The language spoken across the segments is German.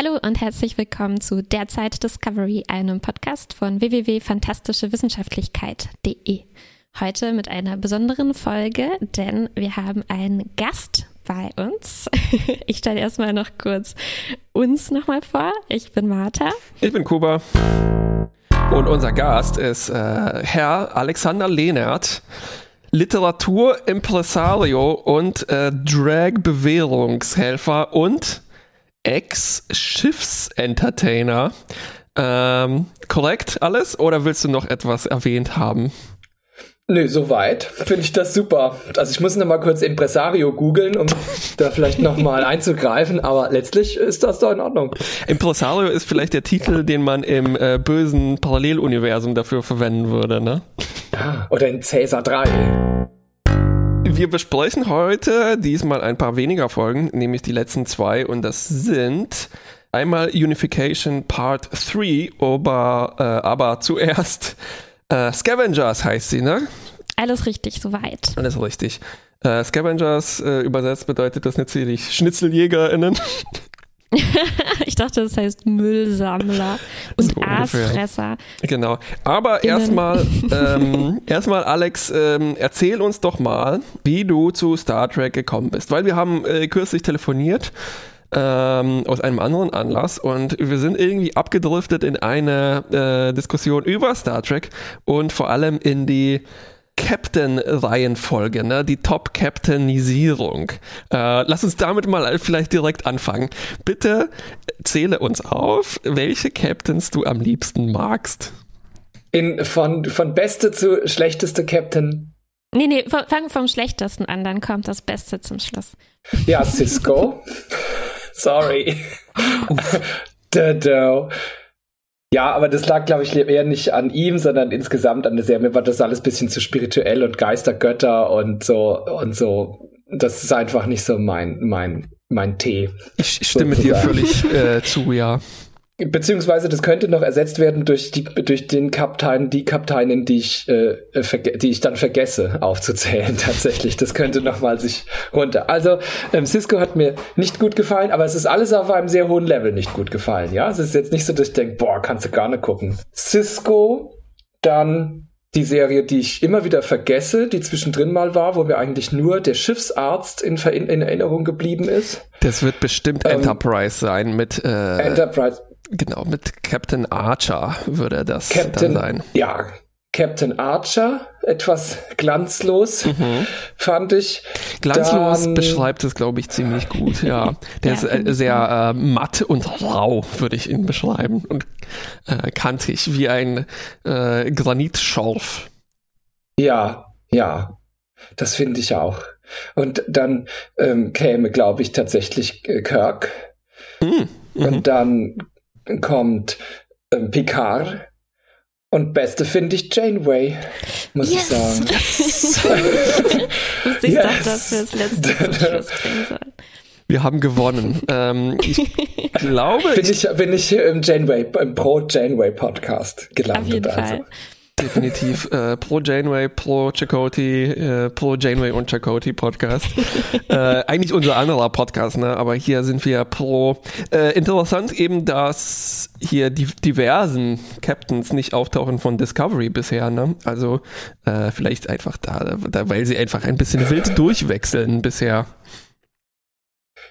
Hallo und herzlich willkommen zu Derzeit Discovery, einem Podcast von www.fantastischewissenschaftlichkeit.de. Heute mit einer besonderen Folge, denn wir haben einen Gast bei uns. Ich stelle erstmal noch kurz uns nochmal vor. Ich bin Martha. Ich bin Kuba. Und unser Gast ist äh, Herr Alexander Lehnert. Literatur, Impresario und äh, Drag-Bewährungshelfer und Ex-Schiffsentertainer. Ähm, korrekt alles oder willst du noch etwas erwähnt haben? Nö, soweit finde ich das super. Also ich muss noch mal kurz Impresario googeln, um da vielleicht noch mal einzugreifen, aber letztlich ist das doch in Ordnung. Impresario ist vielleicht der Titel, den man im äh, bösen Paralleluniversum dafür verwenden würde, ne? Ja, oder in Caesar 3. Wir besprechen heute diesmal ein paar weniger Folgen, nämlich die letzten zwei und das sind einmal Unification Part 3, aber, äh, aber zuerst äh, Scavengers heißt sie, ne? Alles richtig, soweit. Alles richtig. Äh, Scavengers äh, übersetzt bedeutet das natürlich SchnitzeljägerInnen. ich dachte, das heißt Müllsammler und so Aasfresser. Genau. Aber erstmal, ähm, erstmal, Alex, ähm, erzähl uns doch mal, wie du zu Star Trek gekommen bist. Weil wir haben äh, kürzlich telefoniert ähm, aus einem anderen Anlass und wir sind irgendwie abgedriftet in eine äh, Diskussion über Star Trek und vor allem in die Captain-Reihenfolge, ne? die Top-Captainisierung. Äh, lass uns damit mal vielleicht direkt anfangen. Bitte zähle uns auf, welche Captains du am liebsten magst. In, von, von beste zu schlechteste Captain. Nee, nee, fang vom schlechtesten an, dann kommt das Beste zum Schluss. Ja, Cisco. Sorry. Dodo. Ja, aber das lag, glaube ich, eher nicht an ihm, sondern insgesamt an der Serie. Mir war das alles bisschen zu spirituell und Geistergötter und so und so. Das ist einfach nicht so mein mein mein Tee. Ich stimme sozusagen. dir völlig äh, zu, ja. Beziehungsweise das könnte noch ersetzt werden durch die durch den Kaptein, die Kapteinin, die ich äh, die ich dann vergesse aufzuzählen. Tatsächlich, das könnte noch mal sich runter. Also ähm, Cisco hat mir nicht gut gefallen, aber es ist alles auf einem sehr hohen Level nicht gut gefallen. Ja, es ist jetzt nicht so, dass ich denke, boah, kannst du gar nicht gucken. Cisco, dann die Serie, die ich immer wieder vergesse, die zwischendrin mal war, wo mir eigentlich nur der Schiffsarzt in, in, in Erinnerung geblieben ist. Das wird bestimmt ähm, Enterprise sein mit äh, Enterprise Genau, mit Captain Archer würde das Captain, dann sein. Ja, Captain Archer, etwas glanzlos, mhm. fand ich. Glanzlos dann, beschreibt es, glaube ich, ziemlich gut, ja. Der ja, ist äh, sehr äh, matt und rau, würde ich ihn beschreiben. Und äh, kantig, wie ein äh, Granitschorf. Ja, ja. Das finde ich auch. Und dann ähm, käme, glaube ich, tatsächlich äh, Kirk. Mhm. Und dann kommt ähm, Picard. Und beste finde ich Janeway, muss yes. ich sagen. Yes. Wusste ich yes. doch, dass wir das letzte sollen. Wir haben gewonnen. ähm, ich glaube. Bin ich, bin ich im Janeway, im Pro Janeway Podcast gelandet. Auf jeden also. Fall. Definitiv äh, pro Janeway, pro Chakoti, äh, pro Janeway und Chakoti Podcast. äh, eigentlich unser anderer Podcast, ne? aber hier sind wir pro. Äh, interessant eben, dass hier die diversen Captains nicht auftauchen von Discovery bisher. Ne? Also äh, vielleicht einfach da, da, weil sie einfach ein bisschen wild durchwechseln bisher.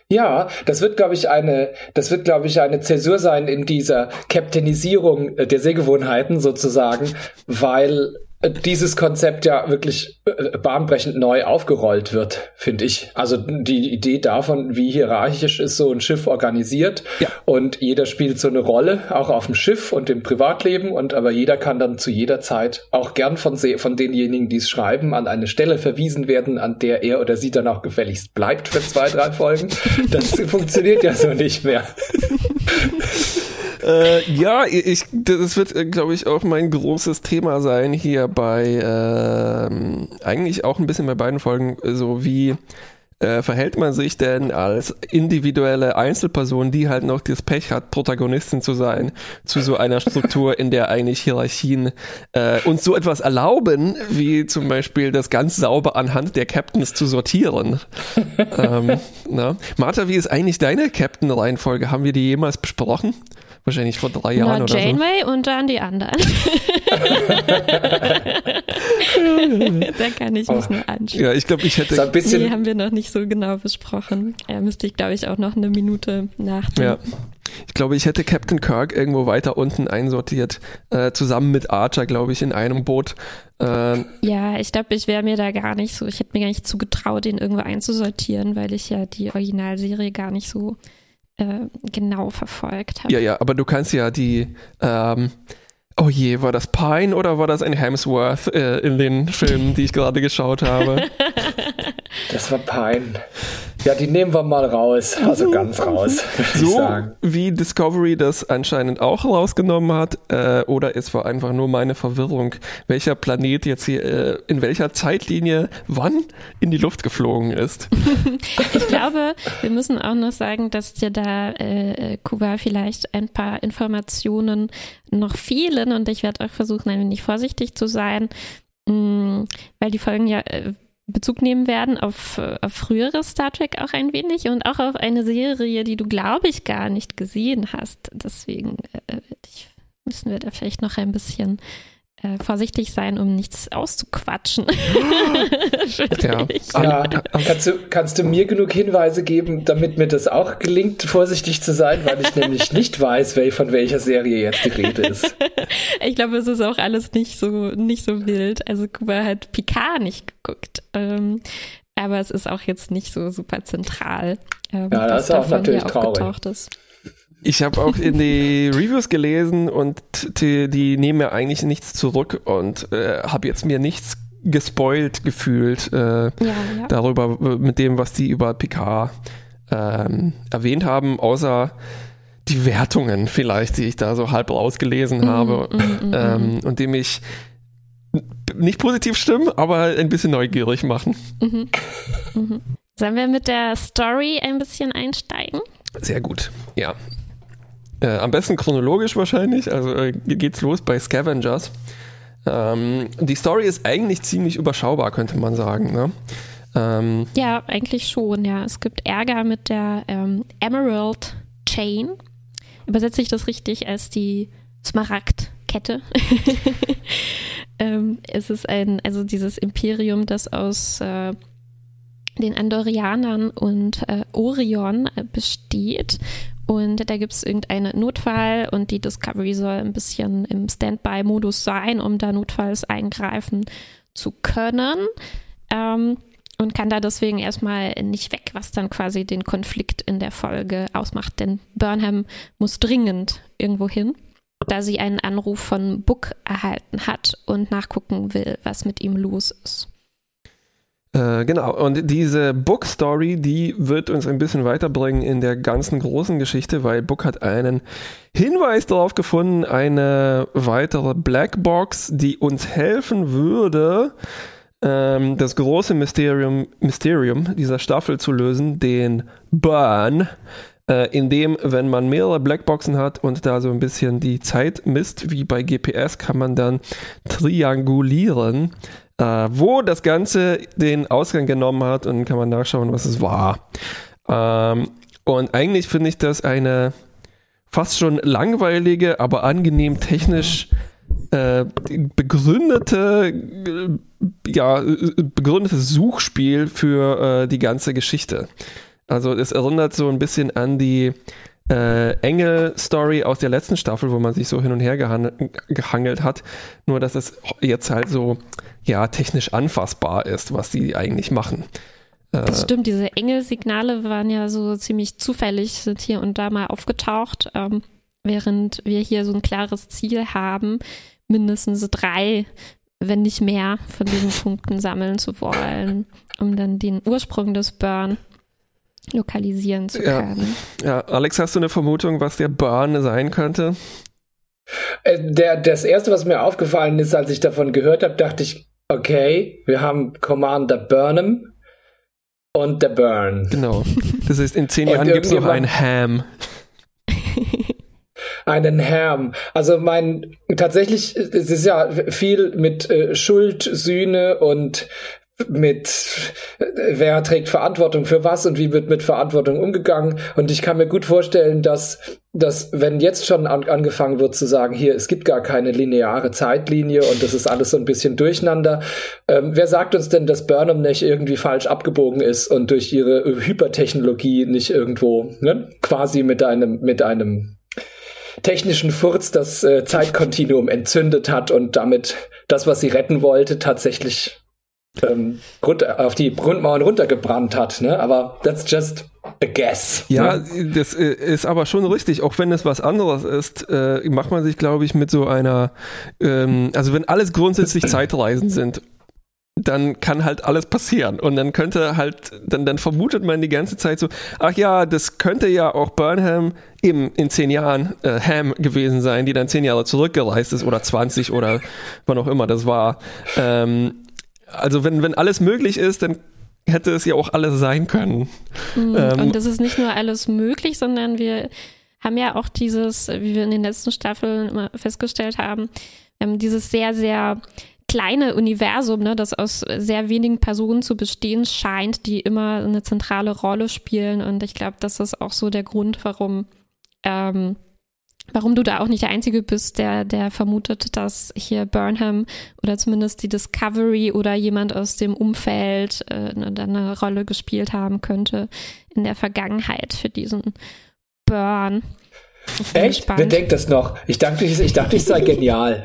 Ja, das wird, glaube ich, eine, das wird, glaube ich, eine Zäsur sein in dieser Captainisierung äh, der Sehgewohnheiten sozusagen, weil dieses Konzept ja wirklich äh, bahnbrechend neu aufgerollt wird, finde ich. Also die Idee davon, wie hierarchisch ist so ein Schiff organisiert ja. und jeder spielt so eine Rolle, auch auf dem Schiff und im Privatleben und aber jeder kann dann zu jeder Zeit auch gern von, von denjenigen, die es schreiben, an eine Stelle verwiesen werden, an der er oder sie dann auch gefälligst bleibt für zwei, drei Folgen. Das funktioniert ja so nicht mehr. Äh, ja, ich, das wird, äh, glaube ich, auch mein großes Thema sein hier bei, äh, eigentlich auch ein bisschen bei beiden Folgen, so wie äh, verhält man sich denn als individuelle Einzelperson, die halt noch das Pech hat, Protagonistin zu sein, zu so einer Struktur, in der eigentlich Hierarchien äh, uns so etwas erlauben, wie zum Beispiel das ganz sauber anhand der Captains zu sortieren. ähm, na? Martha, wie ist eigentlich deine Captain-Reihenfolge? Haben wir die jemals besprochen? Wahrscheinlich vor drei Jahren Na, oder Janeway so. und dann die anderen. da kann ich mich oh. nur anschauen. Ja, ich glaube, ich hätte. So ein bisschen die haben wir noch nicht so genau besprochen. Ja, müsste ich, glaube ich, auch noch eine Minute nachdenken. Ja. Ich glaube, ich hätte Captain Kirk irgendwo weiter unten einsortiert, äh, zusammen mit Archer, glaube ich, in einem Boot. Äh, ja, ich glaube, ich wäre mir da gar nicht so, ich hätte mir gar nicht zugetraut, den irgendwo einzusortieren, weil ich ja die Originalserie gar nicht so äh, genau verfolgt habe. Ja, ja, aber du kannst ja die, ähm, oh je, war das Pine oder war das ein Hemsworth äh, in den Filmen, die ich gerade geschaut habe? Das war Pine. Ja, die nehmen wir mal raus, also ganz raus. So wie Discovery das anscheinend auch rausgenommen hat, äh, oder es war einfach nur meine Verwirrung, welcher Planet jetzt hier äh, in welcher Zeitlinie wann in die Luft geflogen ist. ich glaube, wir müssen auch noch sagen, dass dir da äh, Kuba vielleicht ein paar Informationen noch fehlen und ich werde auch versuchen, ein wenig vorsichtig zu sein, mh, mm, weil die Folgen ja äh, Bezug nehmen werden auf, auf frühere Star Trek auch ein wenig und auch auf eine Serie, die du, glaube ich, gar nicht gesehen hast. Deswegen äh, müssen wir da vielleicht noch ein bisschen äh, vorsichtig sein, um nichts auszuquatschen. ja. ja. Kannst, du, kannst du mir genug Hinweise geben, damit mir das auch gelingt, vorsichtig zu sein, weil ich nämlich nicht weiß, wel, von welcher Serie jetzt die Rede ist. Ich glaube, es ist auch alles nicht so, nicht so wild. Also Kuba hat Picard nicht geguckt. Ähm, aber es ist auch jetzt nicht so super zentral. Ähm, ja, das ist auch natürlich traurig. Ist. Ich habe auch in die Reviews gelesen und die, die nehmen mir eigentlich nichts zurück und äh, habe jetzt mir nichts gespoilt gefühlt äh, ja, ja. darüber, mit dem, was die über Picard ähm, erwähnt haben, außer die Wertungen vielleicht, die ich da so halb rausgelesen mm, habe mm, mm, ähm, und die mich nicht positiv stimmen, aber ein bisschen neugierig machen. Mhm. Mhm. Sollen wir mit der Story ein bisschen einsteigen? Sehr gut, ja. Äh, am besten chronologisch wahrscheinlich. Also äh, geht's los bei Scavengers. Ähm, die Story ist eigentlich ziemlich überschaubar, könnte man sagen. Ne? Ähm, ja, eigentlich schon. Ja, es gibt Ärger mit der ähm, Emerald Chain. Übersetze ich das richtig als die Smaragdkette? ähm, es ist ein, also dieses Imperium, das aus äh, den Andorianern und äh, Orion äh, besteht und da gibt es irgendeinen Notfall und die Discovery soll ein bisschen im Standby-Modus sein, um da notfalls eingreifen zu können. Ähm, und kann da deswegen erstmal nicht weg, was dann quasi den Konflikt in der Folge ausmacht. Denn Burnham muss dringend irgendwo hin, da sie einen Anruf von Book erhalten hat und nachgucken will, was mit ihm los ist. Äh, genau, und diese Book Story, die wird uns ein bisschen weiterbringen in der ganzen großen Geschichte, weil Book hat einen Hinweis darauf gefunden, eine weitere Blackbox, die uns helfen würde, ähm, das große Mysterium, Mysterium dieser Staffel zu lösen, den Burn, äh, in dem, wenn man mehrere Blackboxen hat und da so ein bisschen die Zeit misst, wie bei GPS, kann man dann triangulieren äh, wo das Ganze den Ausgang genommen hat und kann man nachschauen, was es war. Ähm, und eigentlich finde ich das eine fast schon langweilige, aber angenehm technisch äh, begründete, äh, ja, begründetes Suchspiel für äh, die ganze Geschichte. Also es erinnert so ein bisschen an die äh, Engel-Story aus der letzten Staffel, wo man sich so hin und her gehangelt hat. Nur, dass es jetzt halt so ja technisch anfassbar ist, was die eigentlich machen. Äh, das stimmt, diese Engelsignale waren ja so ziemlich zufällig, sind hier und da mal aufgetaucht, ähm, während wir hier so ein klares Ziel haben, mindestens drei, wenn nicht mehr, von diesen Punkten sammeln zu wollen, um dann den Ursprung des Burn lokalisieren zu können. Ja, Alex, hast du eine Vermutung, was der Burn sein könnte? Äh, der, das erste, was mir aufgefallen ist, als ich davon gehört habe, dachte ich, okay, wir haben Commander Burnham und der Burn. Genau. Das heißt, in zehn Jahren gibt es noch ein Ham. einen Ham. Also mein tatsächlich es ist ja viel mit äh, Schuld, Sühne und mit wer trägt Verantwortung für was und wie wird mit Verantwortung umgegangen. Und ich kann mir gut vorstellen, dass, dass wenn jetzt schon an, angefangen wird zu sagen, hier, es gibt gar keine lineare Zeitlinie und das ist alles so ein bisschen durcheinander. Ähm, wer sagt uns denn, dass Burnham nicht irgendwie falsch abgebogen ist und durch ihre Hypertechnologie nicht irgendwo ne, quasi mit einem, mit einem technischen Furz das äh, Zeitkontinuum entzündet hat und damit das, was sie retten wollte, tatsächlich ähm, auf die Grundmauern runtergebrannt hat. Ne? Aber that's just a guess. Ja, ne? das äh, ist aber schon richtig. Auch wenn es was anderes ist, äh, macht man sich, glaube ich, mit so einer, ähm, also wenn alles grundsätzlich Zeitreisen sind dann kann halt alles passieren. Und dann könnte halt, dann, dann vermutet man die ganze Zeit so, ach ja, das könnte ja auch Burnham eben in zehn Jahren äh, Ham gewesen sein, die dann zehn Jahre zurückgereist ist oder 20 oder wann auch immer das war. Ähm, also wenn, wenn alles möglich ist, dann hätte es ja auch alles sein können. Mhm. Ähm, und das ist nicht nur alles möglich, sondern wir haben ja auch dieses, wie wir in den letzten Staffeln immer festgestellt haben, ähm, dieses sehr, sehr kleine Universum, ne, das aus sehr wenigen Personen zu bestehen scheint, die immer eine zentrale Rolle spielen. Und ich glaube, das ist auch so der Grund, warum ähm, warum du da auch nicht der Einzige bist, der, der vermutet, dass hier Burnham oder zumindest die Discovery oder jemand aus dem Umfeld äh, eine, eine Rolle gespielt haben könnte in der Vergangenheit für diesen Burn. Echt? Wer denkt das noch? Ich dachte, ich, ich, dachte, ich sei genial.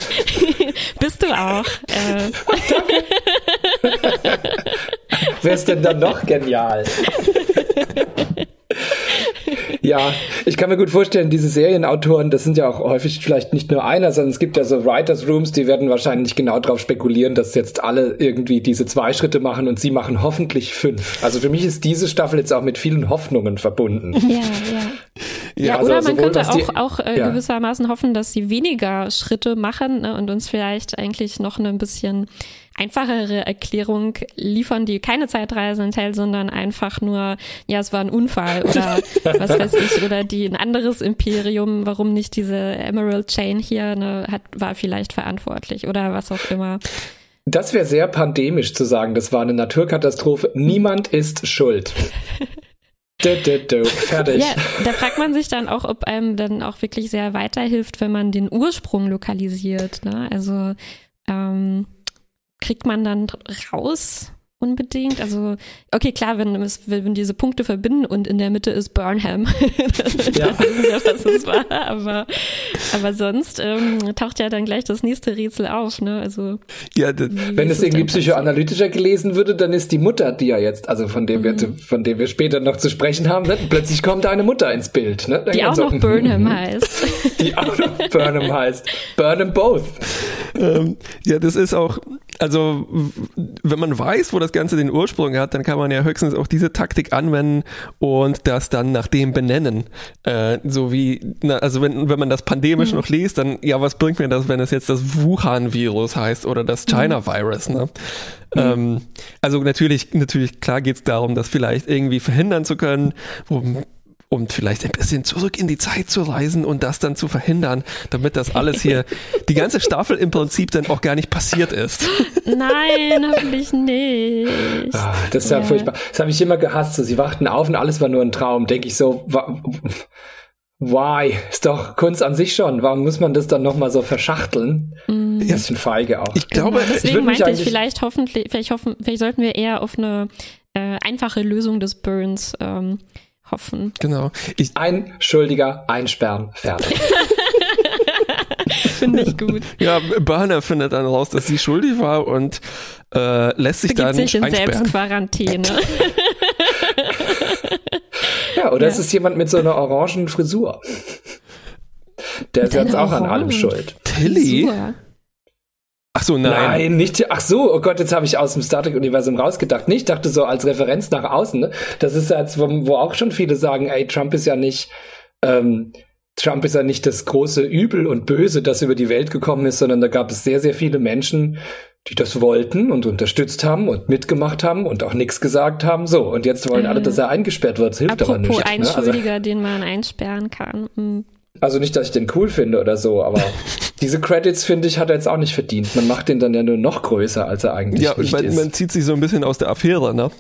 Bist du auch. Äh. Wer ist denn dann noch genial? Ja, ich kann mir gut vorstellen, diese Serienautoren, das sind ja auch häufig vielleicht nicht nur einer, sondern es gibt ja so Writers Rooms, die werden wahrscheinlich genau darauf spekulieren, dass jetzt alle irgendwie diese zwei Schritte machen und sie machen hoffentlich fünf. Also für mich ist diese Staffel jetzt auch mit vielen Hoffnungen verbunden. Ja, ja. Ja, also oder man könnte auch, die, auch äh, ja. gewissermaßen hoffen, dass sie weniger Schritte machen ne, und uns vielleicht eigentlich noch ein bisschen einfachere Erklärung liefern, die keine Zeitreise enthält, sondern einfach nur, ja, es war ein Unfall oder was weiß ich, oder die ein anderes Imperium, warum nicht diese Emerald Chain hier, ne, hat, war vielleicht verantwortlich oder was auch immer. Das wäre sehr pandemisch zu sagen, das war eine Naturkatastrophe. Niemand ist schuld. Fertig. Ja, da fragt man sich dann auch, ob einem dann auch wirklich sehr weiterhilft, wenn man den Ursprung lokalisiert. Ne? Also ähm, kriegt man dann raus unbedingt. Also, okay, klar, wenn, wenn diese Punkte verbinden und in der Mitte ist Burnham, dann ja. wissen ja, was es war. Aber, aber sonst ähm, taucht ja dann gleich das nächste Rätsel auf. Ne? Also, ja, wenn es irgendwie psychoanalytischer gelesen würde, dann ist die Mutter, die ja jetzt, also von dem, mhm. wir, von dem wir später noch zu sprechen haben, ne? plötzlich kommt eine Mutter ins Bild. Ne? die auch so, noch Burnham heißt. Die auch noch Burnham heißt. Burnham both. Ähm, ja, das ist auch, also wenn man weiß, wo das Ganze den Ursprung hat, dann kann man ja höchstens auch diese Taktik anwenden und das dann nach dem benennen. Äh, so wie, na, also wenn, wenn man das pandemisch mhm. noch liest, dann, ja, was bringt mir das, wenn es jetzt das Wuhan-Virus heißt oder das mhm. China-Virus, ne? Mhm. Ähm, also natürlich, natürlich, klar geht es darum, das vielleicht irgendwie verhindern zu können, wo und vielleicht ein bisschen zurück in die Zeit zu reisen und das dann zu verhindern, damit das alles hier, die ganze Staffel im Prinzip dann auch gar nicht passiert ist. Nein, hoffentlich nicht. Ah, das ist ja, ja furchtbar. Das habe ich immer gehasst. So, sie wachten auf und alles war nur ein Traum. Denke ich so, why? Ist doch Kunst an sich schon. Warum muss man das dann nochmal so verschachteln? Mm. Ein bisschen feige auch. Ich glaube, genau, deswegen ich meinte ich vielleicht hoffentlich, vielleicht hoffen, vielleicht sollten wir eher auf eine äh, einfache Lösung des Burns ähm, hoffen. Genau. Ich ein Schuldiger einsperren, fertig. Finde ich gut. Ja, Burner findet dann raus, dass sie schuldig war und äh, lässt sich Begibt dann sich in einsperren. Selbstquarantäne. ja, oder ja. es ist jemand mit so einer orangen Frisur. Der ist jetzt auch an allem schuld. Tilly? Frisur. Ach so, nein. Nein, nicht. Ach so, oh Gott, jetzt habe ich aus dem Star Trek-Universum rausgedacht. Nicht, dachte so als Referenz nach außen. Ne? Das ist jetzt, wo, wo auch schon viele sagen, ey, Trump ist ja nicht. Ähm, Trump ist ja nicht das große Übel und Böse, das über die Welt gekommen ist, sondern da gab es sehr, sehr viele Menschen, die das wollten und unterstützt haben und mitgemacht haben und auch nichts gesagt haben. So, und jetzt wollen alle, dass er eingesperrt wird. Das hilft aber nicht. Ein ne? also, den man einsperren kann. Mhm. Also nicht, dass ich den cool finde oder so, aber diese Credits, finde ich, hat er jetzt auch nicht verdient. Man macht den dann ja nur noch größer, als er eigentlich ja, nicht man, ist. man zieht sich so ein bisschen aus der Affäre, ne?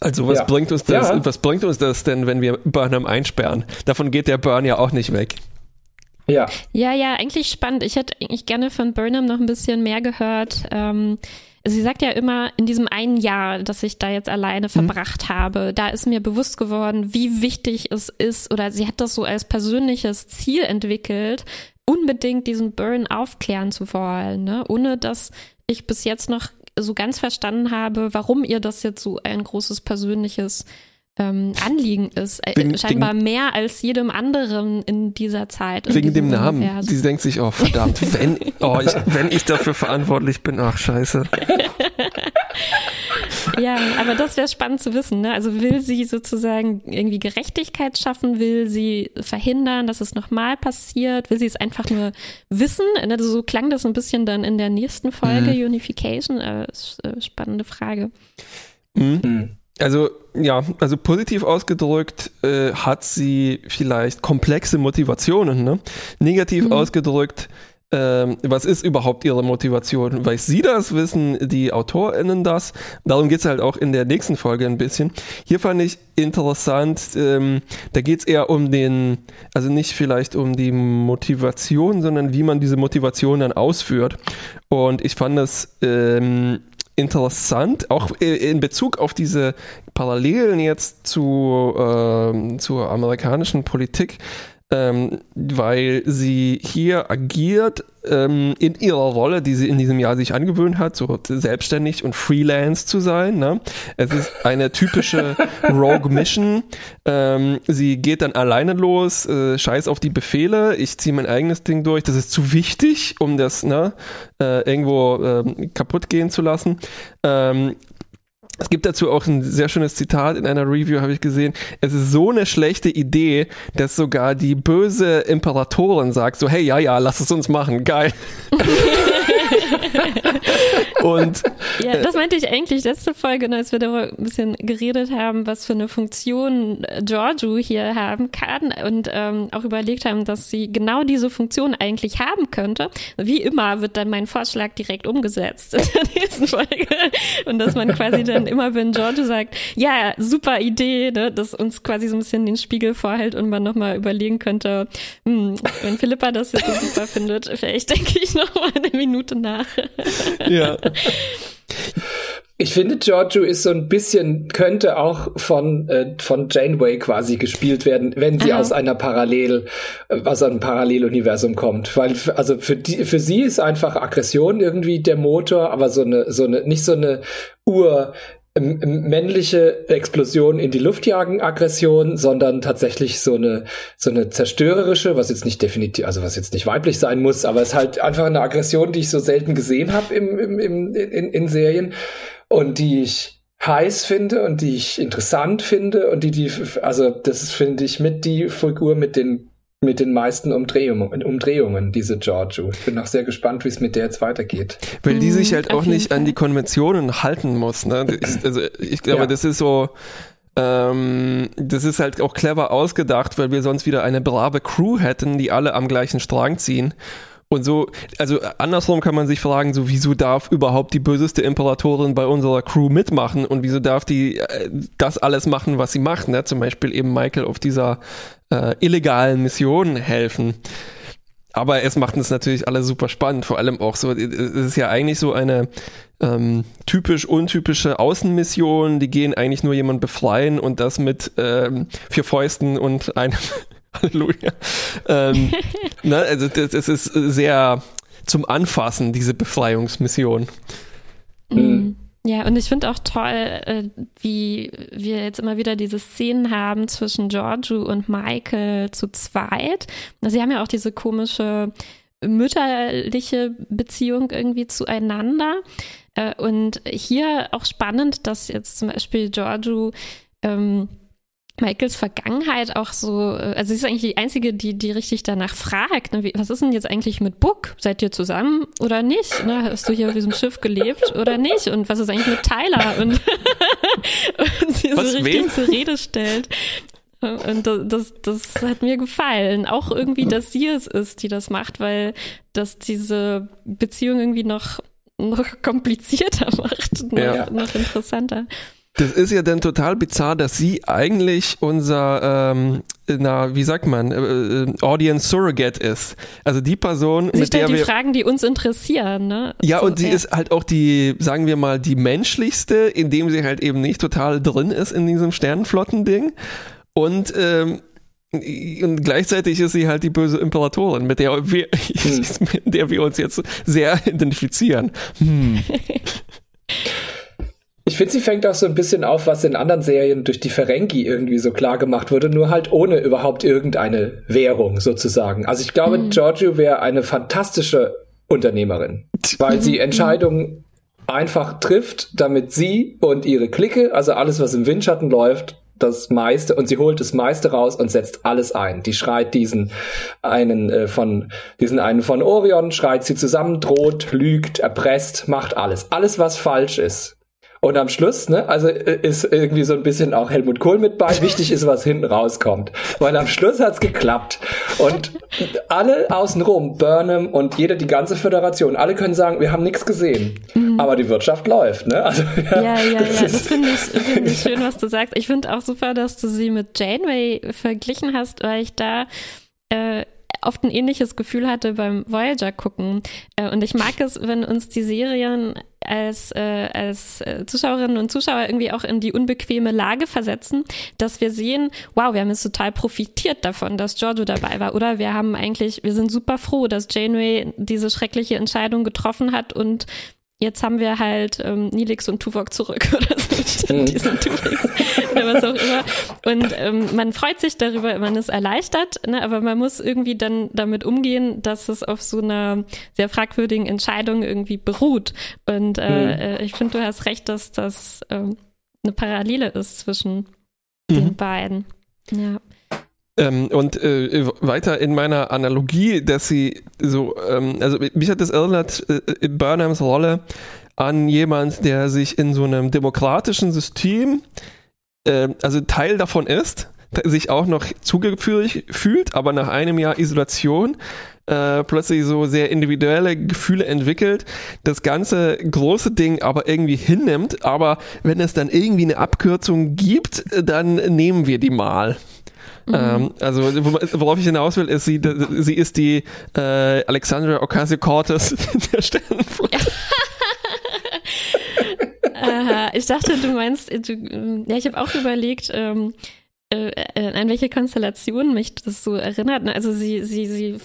Also was ja. bringt uns das, ja. was bringt uns das denn, wenn wir Burnham einsperren? Davon geht der Burn ja auch nicht weg. Ja. Ja, ja, eigentlich spannend. Ich hätte eigentlich gerne von Burnham noch ein bisschen mehr gehört. Ähm, sie sagt ja immer, in diesem einen Jahr, das ich da jetzt alleine mhm. verbracht mhm. habe, da ist mir bewusst geworden, wie wichtig es ist, oder sie hat das so als persönliches Ziel entwickelt, unbedingt diesen Burn aufklären zu wollen, ne? ohne dass ich bis jetzt noch so ganz verstanden habe, warum ihr das jetzt so ein großes persönliches ähm, Anliegen ist. Äh, wegen, scheinbar wegen, mehr als jedem anderen in dieser Zeit. Wegen dem Namen. Universum. Sie denkt sich, oh verdammt, wenn, oh, ich, wenn ich dafür verantwortlich bin, ach scheiße. ja, aber das wäre spannend zu wissen. Ne? Also will sie sozusagen irgendwie Gerechtigkeit schaffen? Will sie verhindern, dass es nochmal passiert? Will sie es einfach nur wissen? Also so klang das ein bisschen dann in der nächsten Folge, mhm. Unification. Äh, äh spannende Frage. Mhm. mhm. Also ja, also positiv ausgedrückt äh, hat sie vielleicht komplexe Motivationen. Ne? Negativ mhm. ausgedrückt, ähm, was ist überhaupt ihre Motivation? Weiß sie das? Wissen die AutorInnen das? Darum geht es halt auch in der nächsten Folge ein bisschen. Hier fand ich interessant, ähm, da geht es eher um den, also nicht vielleicht um die Motivation, sondern wie man diese Motivation dann ausführt. Und ich fand das ähm, interessant, auch in Bezug auf diese Parallelen jetzt zu, äh, zur amerikanischen Politik, ähm, weil sie hier agiert ähm, in ihrer Rolle, die sie in diesem Jahr sich angewöhnt hat, so selbstständig und freelance zu sein. Ne? Es ist eine typische Rogue Mission. Ähm, sie geht dann alleine los, äh, scheiß auf die Befehle, ich ziehe mein eigenes Ding durch. Das ist zu wichtig, um das ne, äh, irgendwo äh, kaputt gehen zu lassen. Es gibt dazu auch ein sehr schönes Zitat in einer Review, habe ich gesehen. Es ist so eine schlechte Idee, dass sogar die böse Imperatorin sagt so, hey, ja, ja, lass es uns machen, geil. und ja, das meinte ich eigentlich letzte Folge, ne, als wir darüber ein bisschen geredet haben, was für eine Funktion Giorgio hier haben kann und ähm, auch überlegt haben, dass sie genau diese Funktion eigentlich haben könnte. Wie immer wird dann mein Vorschlag direkt umgesetzt in der nächsten Folge und dass man quasi dann immer, wenn Giorgio sagt, ja, super Idee, ne, dass uns quasi so ein bisschen den Spiegel vorhält und man nochmal überlegen könnte, hm, wenn Philippa das jetzt so super findet, vielleicht denke ich nochmal eine Minute nach. Ja. Ich finde, Giorgio ist so ein bisschen, könnte auch von, äh, von Janeway quasi gespielt werden, wenn sie Aha. aus einer Parallel, äh, aus einem Paralleluniversum kommt. Weil, also für die, für sie ist einfach Aggression irgendwie der Motor, aber so eine, so eine, nicht so eine Ur, männliche Explosion in die Luft jagen Aggression, sondern tatsächlich so eine so eine zerstörerische, was jetzt nicht definitiv, also was jetzt nicht weiblich sein muss, aber es ist halt einfach eine Aggression, die ich so selten gesehen habe im, im, im, in, in Serien und die ich heiß finde und die ich interessant finde und die die also das finde ich mit die Figur mit den mit den meisten Umdrehungen, Umdrehungen diese Giorgio. Ich bin auch sehr gespannt, wie es mit der jetzt weitergeht. Weil die sich mhm, halt auch nicht Fall. an die Konventionen halten muss. Ne? Ich, also ich glaube, ja. das ist so, ähm, das ist halt auch clever ausgedacht, weil wir sonst wieder eine brave Crew hätten, die alle am gleichen Strang ziehen. Und so, also andersrum kann man sich fragen, so wieso darf überhaupt die böseste Imperatorin bei unserer Crew mitmachen und wieso darf die äh, das alles machen, was sie macht, ne? Zum Beispiel eben Michael auf dieser äh, illegalen Mission helfen. Aber es macht uns natürlich alle super spannend, vor allem auch so, es ist ja eigentlich so eine ähm, typisch untypische Außenmission, die gehen eigentlich nur jemand befreien und das mit ähm, vier Fäusten und einem Halleluja. Ähm, ne, also das, das, ist sehr zum Anfassen, diese Befreiungsmission. Mhm. Ja, und ich finde auch toll, äh, wie wir jetzt immer wieder diese Szenen haben zwischen Giorgio und Michael zu zweit. Sie haben ja auch diese komische mütterliche Beziehung irgendwie zueinander. Äh, und hier auch spannend, dass jetzt zum Beispiel Giorgio ähm, Michaels Vergangenheit auch so, äh, also sie ist eigentlich die Einzige, die, die richtig danach fragt, ne, wie, was ist denn jetzt eigentlich mit Book? Seid ihr zusammen oder nicht? Ne, hast du hier auf diesem Schiff gelebt oder nicht? Und was ist eigentlich mit Tyler? Und, und sie was, so richtig wen? zur Rede stellt. Und das, das, das hat mir gefallen. Auch irgendwie, dass sie es ist, die das macht, weil das diese Beziehung irgendwie noch, noch komplizierter macht, noch, ja. noch interessanter. Das ist ja dann total bizarr, dass sie eigentlich unser, ähm, na, wie sagt man, äh, äh Audience Surrogate ist. Also die Person, sie mit der die wir... Fragen, die uns interessieren, ne? Ja, so, und sie ja. ist halt auch die, sagen wir mal, die menschlichste, indem sie halt eben nicht total drin ist in diesem Sternenflotten-Ding. Und, ähm, und gleichzeitig ist sie halt die böse Imperatorin, mit der wir, hm. mit der wir uns jetzt sehr identifizieren. Hm. Ich finde, sie fängt auch so ein bisschen auf, was in anderen Serien durch die Ferengi irgendwie so klar gemacht wurde, nur halt ohne überhaupt irgendeine Währung sozusagen. Also ich glaube, mhm. Giorgio wäre eine fantastische Unternehmerin, weil sie Entscheidungen einfach trifft, damit sie und ihre Clique, also alles, was im Windschatten läuft, das meiste und sie holt das meiste raus und setzt alles ein. Die schreit diesen einen äh, von diesen einen von Orion, schreit sie zusammen, droht, lügt, erpresst, macht alles. Alles was falsch ist, und am Schluss, ne, also äh, ist irgendwie so ein bisschen auch Helmut Kohl mit bei. Wichtig ist, was hinten rauskommt. Weil am Schluss hat's geklappt. Und alle außenrum, Burnham und jeder, die ganze Föderation, alle können sagen, wir haben nichts gesehen. Mhm. Aber die Wirtschaft läuft, ne? Also, ja, ja, ja, das, ja, das finde ich, find ich schön, was du sagst. Ich finde auch super, dass du sie mit Janeway verglichen hast, weil ich da äh, oft ein ähnliches Gefühl hatte beim Voyager gucken. Äh, und ich mag es, wenn uns die Serien als, äh, als äh, Zuschauerinnen und Zuschauer irgendwie auch in die unbequeme Lage versetzen, dass wir sehen, wow, wir haben jetzt total profitiert davon, dass Giorgio dabei war. Oder wir haben eigentlich, wir sind super froh, dass Janeway diese schreckliche Entscheidung getroffen hat und jetzt haben wir halt ähm, Nilix und Tuvok zurück oder so, mhm. diesen Tuvix oder was auch immer. Und ähm, man freut sich darüber, man ist erleichtert, ne? aber man muss irgendwie dann damit umgehen, dass es auf so einer sehr fragwürdigen Entscheidung irgendwie beruht. Und äh, mhm. Äh, ich finde, du hast recht, dass das ähm, eine Parallele ist zwischen mhm. den beiden. Ja. Ähm, und äh, weiter in meiner Analogie, dass sie so, ähm, also mich hat das erinnert, äh, Burnhams Rolle an jemand, der sich in so einem demokratischen System, äh, also Teil davon ist, sich auch noch zugeführt fühlt, aber nach einem Jahr Isolation äh, plötzlich so sehr individuelle Gefühle entwickelt, das ganze große Ding aber irgendwie hinnimmt, aber wenn es dann irgendwie eine Abkürzung gibt, dann nehmen wir die mal. Mhm. Ähm, also worauf ich hinaus will, ist, sie, sie ist die äh, Alexandra Ocasio-Cortez der Sternenflotte. Aha, ich dachte, du meinst, du, ja, ich habe auch überlegt, ähm, äh, äh, an welche Konstellation mich das so erinnert. Also sie, sie, sie,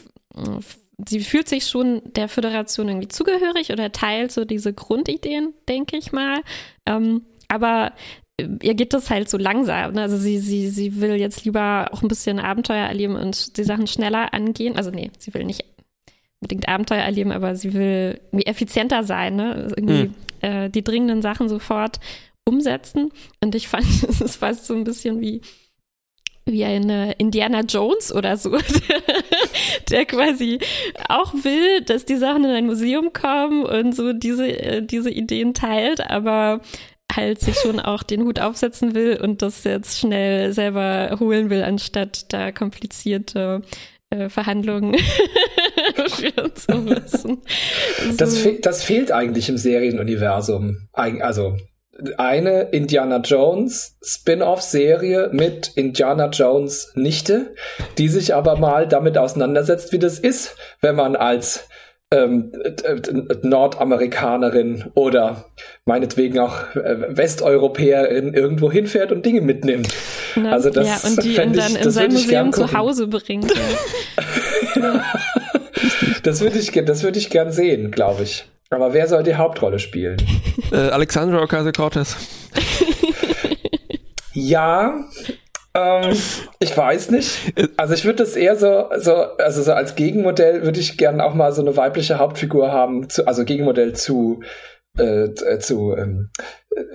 sie fühlt sich schon der Föderation irgendwie zugehörig oder teilt so diese Grundideen, denke ich mal. Ähm, aber ihr geht das halt so langsam. Ne? Also sie, sie, sie will jetzt lieber auch ein bisschen Abenteuer erleben und die Sachen schneller angehen. Also nee, sie will nicht unbedingt Abenteuer erleben, aber sie will wie effizienter sein, ne? Also irgendwie mhm. äh, die dringenden Sachen sofort umsetzen. Und ich fand, es ist fast so ein bisschen wie wie eine Indiana Jones oder so, der, der, quasi auch will, dass die Sachen in ein Museum kommen und so diese, äh, diese Ideen teilt, aber halt sich schon auch den Hut aufsetzen will und das jetzt schnell selber holen will, anstatt da komplizierte äh, Verhandlungen führen zu müssen. So. Das, fe das fehlt eigentlich im Serienuniversum. Also eine Indiana Jones Spin-off-Serie mit Indiana Jones Nichte, die sich aber mal damit auseinandersetzt, wie das ist, wenn man als ähm, Nordamerikanerin oder meinetwegen auch äh, Westeuropäerin irgendwo hinfährt und Dinge mitnimmt. Na, also das ja, und die ihn dann ich, in sein Museum zu Hause bringt. Ja. das würde ich, das würde ich gern sehen, glaube ich. Aber wer soll die Hauptrolle spielen? Äh, Alexandra Ocasio-Cortez. ja, ähm, ich weiß nicht. Also ich würde das eher so, so, also so als Gegenmodell würde ich gerne auch mal so eine weibliche Hauptfigur haben, zu, also Gegenmodell zu, äh, zu, ähm,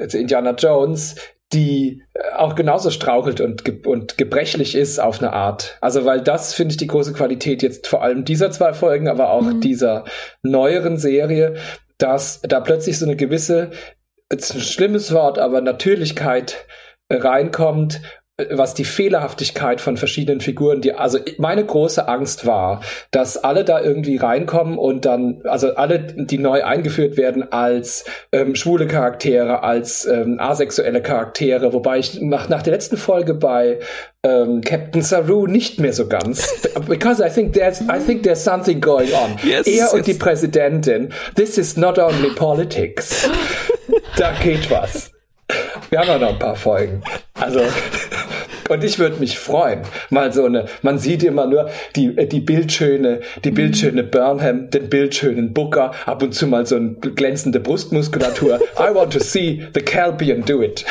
zu Indiana Jones, die äh, auch genauso strauchelt und, ge und gebrechlich ist auf eine Art. Also weil das finde ich die große Qualität jetzt vor allem dieser zwei Folgen, aber auch mhm. dieser neueren Serie, dass da plötzlich so eine gewisse, jetzt ein schlimmes Wort, aber Natürlichkeit reinkommt was die Fehlerhaftigkeit von verschiedenen Figuren, die, also meine große Angst war, dass alle da irgendwie reinkommen und dann, also alle, die neu eingeführt werden als ähm, schwule Charaktere, als ähm, asexuelle Charaktere, wobei ich nach, nach der letzten Folge bei ähm, Captain Saru nicht mehr so ganz, because I think there's, I think there's something going on. Yes, er yes. und die Präsidentin, this is not only politics. da geht was. Wir haben ja noch ein paar Folgen. Also, und ich würde mich freuen, mal so eine, man sieht immer nur die, die bildschöne, die mhm. bildschöne Burnham, den bildschönen Booker, ab und zu mal so eine glänzende Brustmuskulatur. I want to see the Calbian do it.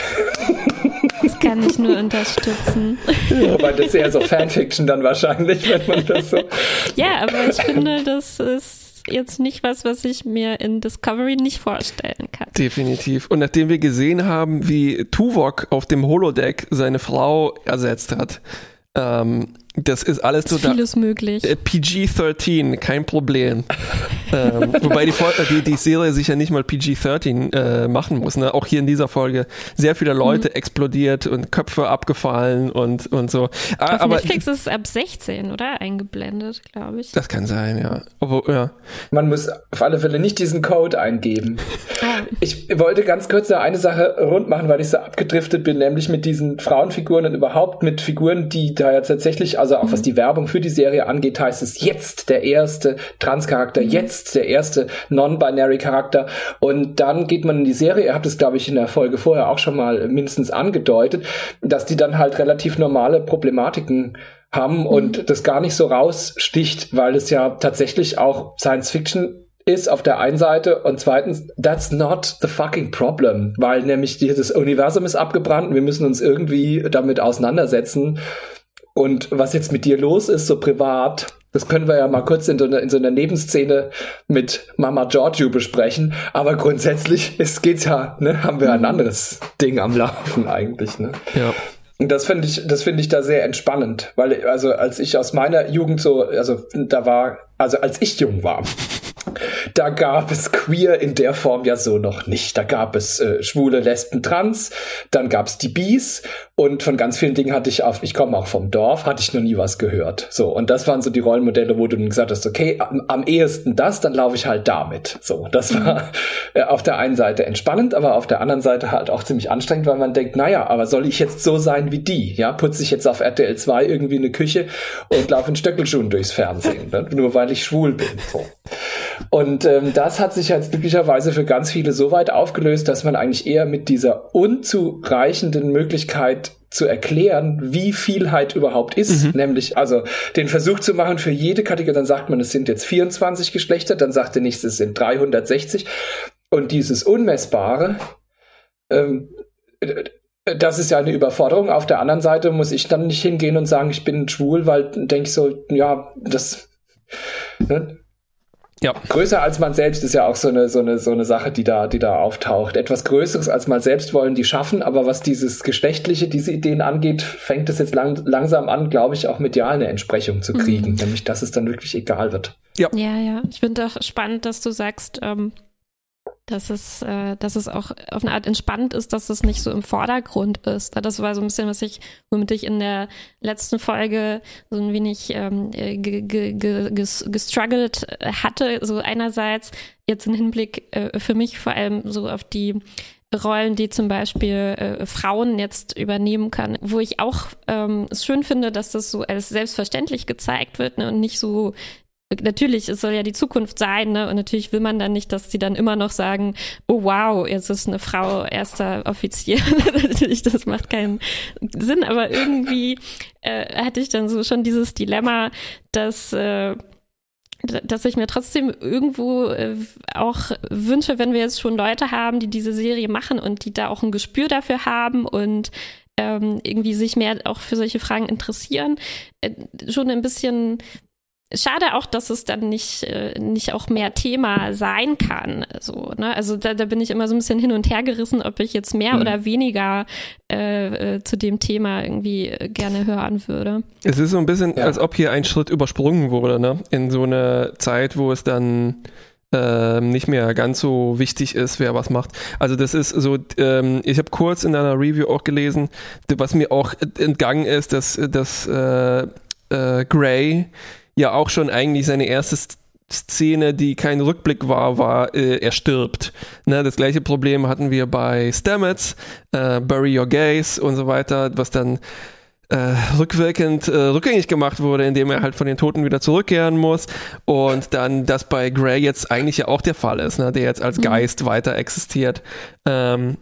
Das kann ich nur unterstützen. Ja, aber das ist eher so Fanfiction dann wahrscheinlich, wenn man das so. Ja, aber ich finde, das ist jetzt nicht was, was ich mir in Discovery nicht vorstellen kann. Definitiv. Und nachdem wir gesehen haben, wie Tuvok auf dem Holodeck seine Frau ersetzt hat, ähm, das ist alles so Vieles möglich. Äh, PG-13, kein Problem. ähm, wobei die, die, die, Serie sich ja nicht mal PG-13 äh, machen muss. Ne? Auch hier in dieser Folge sehr viele Leute mhm. explodiert und Köpfe abgefallen und, und so. Ah, Auf aber, Netflix ist es ab 16, oder? Eingeblendet, glaube ich. Das kann sein, ja. Aber, ja. Man muss auf alle Fälle nicht diesen Code eingeben. Ah. Ich wollte ganz kurz noch eine Sache rund machen, weil ich so abgedriftet bin, nämlich mit diesen Frauenfiguren und überhaupt mit Figuren, die da ja tatsächlich also auch was mhm. die Werbung für die Serie angeht, heißt es jetzt der erste Transcharakter, mhm. jetzt der erste Non-Binary Charakter. Und dann geht man in die Serie, ihr habt es, glaube ich, in der Folge vorher auch schon mal mindestens angedeutet, dass die dann halt relativ normale Problematiken haben mhm. und das gar nicht so raussticht, weil es ja tatsächlich auch Science Fiction ist auf der einen Seite und zweitens, that's not the fucking problem, weil nämlich dieses Universum ist abgebrannt und wir müssen uns irgendwie damit auseinandersetzen und was jetzt mit dir los ist, so privat, das können wir ja mal kurz in so, einer, in so einer Nebenszene mit Mama Giorgio besprechen. Aber grundsätzlich ist, geht's ja, ne, haben wir ein anderes Ding am Laufen eigentlich, ne? Ja. Und das finde ich, das finde ich da sehr entspannend, weil, also, als ich aus meiner Jugend so, also, da war, also, als ich jung war, da gab es queer in der Form ja so noch nicht. Da gab es äh, schwule, Lesben, Trans, dann gab es die Bis und von ganz vielen Dingen hatte ich auf, ich komme auch vom Dorf, hatte ich noch nie was gehört. So, und das waren so die Rollenmodelle, wo du dann gesagt hast, okay, am, am ehesten das, dann laufe ich halt damit. So, das war äh, auf der einen Seite entspannend, aber auf der anderen Seite halt auch ziemlich anstrengend, weil man denkt, naja, aber soll ich jetzt so sein wie die? Ja, putze ich jetzt auf RTL 2 irgendwie eine Küche und laufe in Stöckelschuhen durchs Fernsehen, ne? nur weil ich schwul bin. So. Und ähm, das hat sich jetzt glücklicherweise für ganz viele so weit aufgelöst, dass man eigentlich eher mit dieser unzureichenden Möglichkeit zu erklären, wie Vielheit überhaupt ist. Mhm. Nämlich, also den Versuch zu machen für jede Kategorie, dann sagt man, es sind jetzt 24 Geschlechter, dann sagt der nächste, es sind 360. Und dieses Unmessbare, ähm, das ist ja eine Überforderung. Auf der anderen Seite muss ich dann nicht hingehen und sagen, ich bin schwul, weil denke ich so, ja, das, ne, ja. Größer als man selbst ist ja auch so eine, so eine, so eine Sache, die da, die da auftaucht. Etwas Größeres als man selbst wollen die schaffen, aber was dieses Geschlechtliche, diese Ideen angeht, fängt es jetzt lang, langsam an, glaube ich, auch medial eine Entsprechung zu kriegen, mhm. nämlich dass es dann wirklich egal wird. Ja, ja, ja. Ich finde auch spannend, dass du sagst, ähm, dass es, äh, dass es auch auf eine Art entspannt ist, dass es nicht so im Vordergrund ist. Das war so ein bisschen, was ich, womit ich in der letzten Folge so ein wenig ähm, äh, gestruggelt hatte. So einerseits jetzt im Hinblick äh, für mich vor allem so auf die Rollen, die zum Beispiel äh, Frauen jetzt übernehmen können, wo ich auch ähm, es schön finde, dass das so als selbstverständlich gezeigt wird ne, und nicht so natürlich, es soll ja die Zukunft sein, ne? Und natürlich will man dann nicht, dass sie dann immer noch sagen, oh wow, jetzt ist eine Frau erster Offizier. natürlich, das macht keinen Sinn, aber irgendwie äh, hatte ich dann so schon dieses Dilemma, dass äh, dass ich mir trotzdem irgendwo äh, auch wünsche, wenn wir jetzt schon Leute haben, die diese Serie machen und die da auch ein Gespür dafür haben und ähm, irgendwie sich mehr auch für solche Fragen interessieren, äh, schon ein bisschen schade auch, dass es dann nicht, äh, nicht auch mehr Thema sein kann. So, ne? Also da, da bin ich immer so ein bisschen hin und her gerissen, ob ich jetzt mehr mhm. oder weniger äh, äh, zu dem Thema irgendwie äh, gerne hören würde. Es ist so ein bisschen, ja. als ob hier ein Schritt übersprungen wurde, ne? In so eine Zeit, wo es dann ähm, nicht mehr ganz so wichtig ist, wer was macht. Also das ist so, ähm, ich habe kurz in einer Review auch gelesen, was mir auch entgangen ist, dass, dass äh, äh, Gray ja auch schon eigentlich seine erste Szene, die kein Rückblick war, war, äh, er stirbt. Ne, das gleiche Problem hatten wir bei Stamets, äh, Bury Your Gaze und so weiter, was dann äh, rückwirkend äh, rückgängig gemacht wurde, indem er halt von den Toten wieder zurückkehren muss. Und dann das bei Gray jetzt eigentlich ja auch der Fall ist, ne, der jetzt als mhm. Geist weiter existiert. Ähm,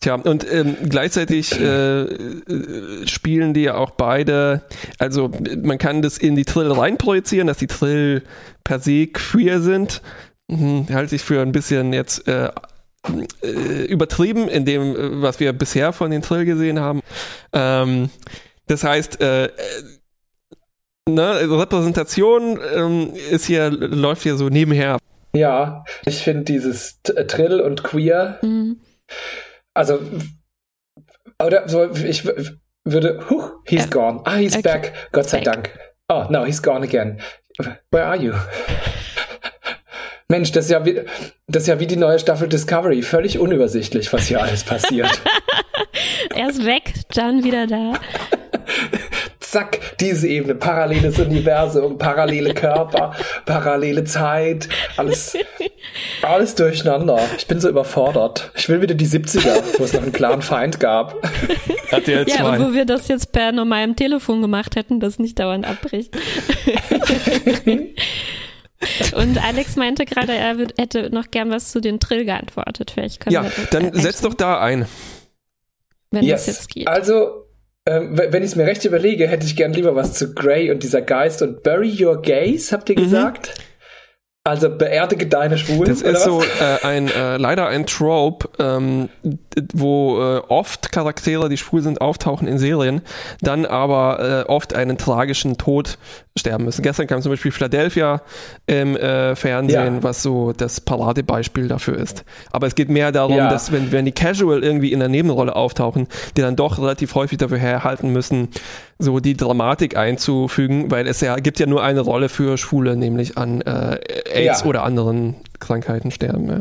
Tja, und ähm, gleichzeitig äh, äh, spielen die ja auch beide, also man kann das in die Trill reinprojizieren, dass die Trill per se queer sind. Hm, halte ich für ein bisschen jetzt äh, äh, übertrieben in dem, äh, was wir bisher von den Trill gesehen haben. Ähm, das heißt, äh, ne, Repräsentation ähm, ist hier, läuft hier so nebenher. Ja, ich finde dieses Trill und Queer. Mhm also, oder so, ich würde, huch, he's ja. gone. Ah, he's okay. back. Gott sei Dank. Oh, no, he's gone again. Where are you? Mensch, das ist, ja wie, das ist ja wie die neue Staffel Discovery. Völlig unübersichtlich, was hier alles passiert. er ist weg, dann wieder da zack, diese Ebene, paralleles Universum, parallele Körper, parallele Zeit, alles, alles durcheinander. Ich bin so überfordert. Ich will wieder die 70er, wo es noch einen klaren Feind gab. RTL 2. Ja, wo wir das jetzt per normalem Telefon gemacht hätten, das nicht dauernd abbricht. Und Alex meinte gerade, er hätte noch gern was zu den Trill geantwortet. Vielleicht können ja, dann setz doch da ein. Wenn yes. das jetzt geht. Also, ähm, wenn ich es mir recht überlege, hätte ich gern lieber was zu Grey und dieser Geist und Bury Your Gaze, habt ihr mhm. gesagt? Also beerdige deine Schwulen. Das ist so äh, ein äh, leider ein Trope, ähm, wo äh, oft Charaktere, die schwul sind, auftauchen in Serien, dann aber äh, oft einen tragischen Tod sterben müssen. Gestern kam zum Beispiel Philadelphia im äh, Fernsehen, ja. was so das Paradebeispiel dafür ist. Aber es geht mehr darum, ja. dass wenn, wenn die Casual irgendwie in der Nebenrolle auftauchen, die dann doch relativ häufig dafür herhalten müssen, so die Dramatik einzufügen, weil es ja gibt ja nur eine Rolle für Schwule, nämlich an äh, AIDS ja. oder anderen Krankheiten sterben. Ja.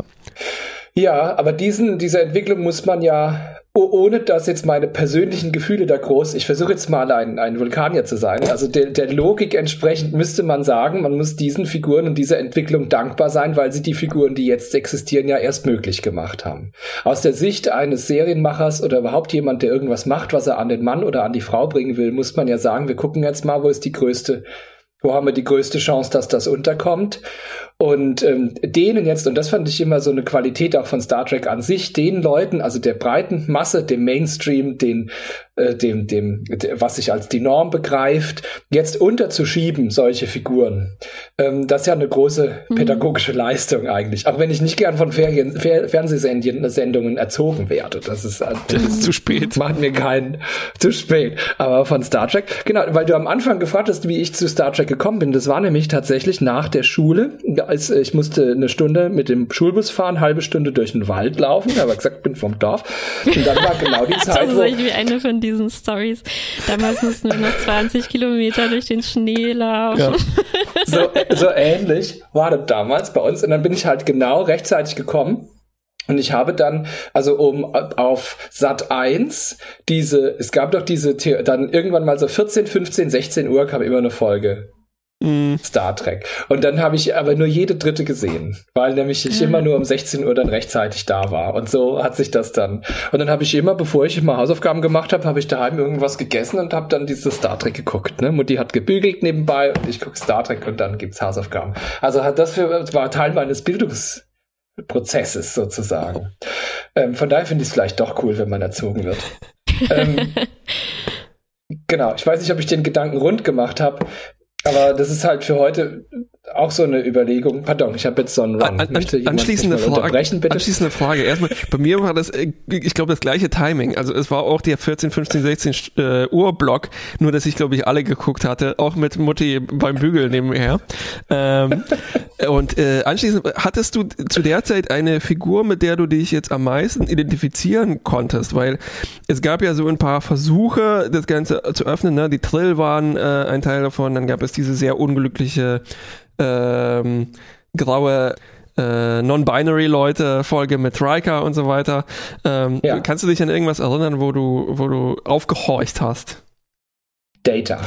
Ja, aber diesen, diese Entwicklung muss man ja, ohne dass jetzt meine persönlichen Gefühle da groß, ich versuche jetzt mal ein, ein Vulkanier zu sein, also der, der Logik entsprechend müsste man sagen, man muss diesen Figuren und dieser Entwicklung dankbar sein, weil sie die Figuren, die jetzt existieren, ja erst möglich gemacht haben. Aus der Sicht eines Serienmachers oder überhaupt jemand, der irgendwas macht, was er an den Mann oder an die Frau bringen will, muss man ja sagen, wir gucken jetzt mal, wo ist die größte wo haben wir die größte Chance, dass das unterkommt? Und ähm, denen jetzt, und das fand ich immer so eine Qualität auch von Star Trek an sich, den Leuten, also der breiten Masse, dem Mainstream, den, äh, dem, dem, was sich als die Norm begreift, jetzt unterzuschieben, solche Figuren, ähm, das ist ja eine große mhm. pädagogische mhm. Leistung eigentlich. Auch wenn ich nicht gern von Ferien, Fer Fernsehsendungen erzogen werde. Das ist, äh, das ist zu spät. Macht mir keinen zu spät. Aber von Star Trek, genau, weil du am Anfang gefragt hast, wie ich zu Star Trek gekommen bin. Das war nämlich tatsächlich nach der Schule als äh, ich musste eine Stunde mit dem Schulbus fahren, halbe Stunde durch den Wald laufen, aber gesagt, bin vom Dorf. Und dann war genau die Zeit. das ist echt wie eine diesen Stories. Damals mussten wir noch 20 Kilometer durch den Schnee laufen. Ja. So, so ähnlich war das damals bei uns. Und dann bin ich halt genau rechtzeitig gekommen. Und ich habe dann, also um auf Sat 1, diese, es gab doch diese, dann irgendwann mal so 14, 15, 16 Uhr kam immer eine Folge Mm. Star Trek. Und dann habe ich aber nur jede dritte gesehen, weil nämlich ich immer nur um 16 Uhr dann rechtzeitig da war. Und so hat sich das dann. Und dann habe ich immer, bevor ich immer Hausaufgaben gemacht habe, habe ich daheim irgendwas gegessen und habe dann dieses Star Trek geguckt. Ne? Mutti hat gebügelt nebenbei und ich gucke Star Trek und dann gibt's Hausaufgaben. Also hat das für, war Teil meines Bildungsprozesses sozusagen. Ähm, von daher finde ich es vielleicht doch cool, wenn man erzogen wird. ähm, Genau, ich weiß nicht, ob ich den Gedanken rund gemacht habe. Aber das ist halt für heute auch so eine Überlegung. Pardon, ich habe jetzt so einen Run. An, an, anschließende, Frage, bitte? anschließende Frage. Erstmal, bei mir war das, äh, ich glaube, das gleiche Timing. Also es war auch der 14, 15, 16 äh, Uhr Block, nur dass ich, glaube ich, alle geguckt hatte, auch mit Mutti beim Bügel nebenher. Ähm, und äh, anschließend, hattest du zu der Zeit eine Figur, mit der du dich jetzt am meisten identifizieren konntest? Weil es gab ja so ein paar Versuche, das Ganze zu öffnen. Ne? Die Trill waren äh, ein Teil davon, dann gab es diese sehr unglückliche ähm, graue äh, Non-Binary-Leute, Folge mit Riker und so weiter. Ähm, ja. Kannst du dich an irgendwas erinnern, wo du, wo du aufgehorcht hast? Data.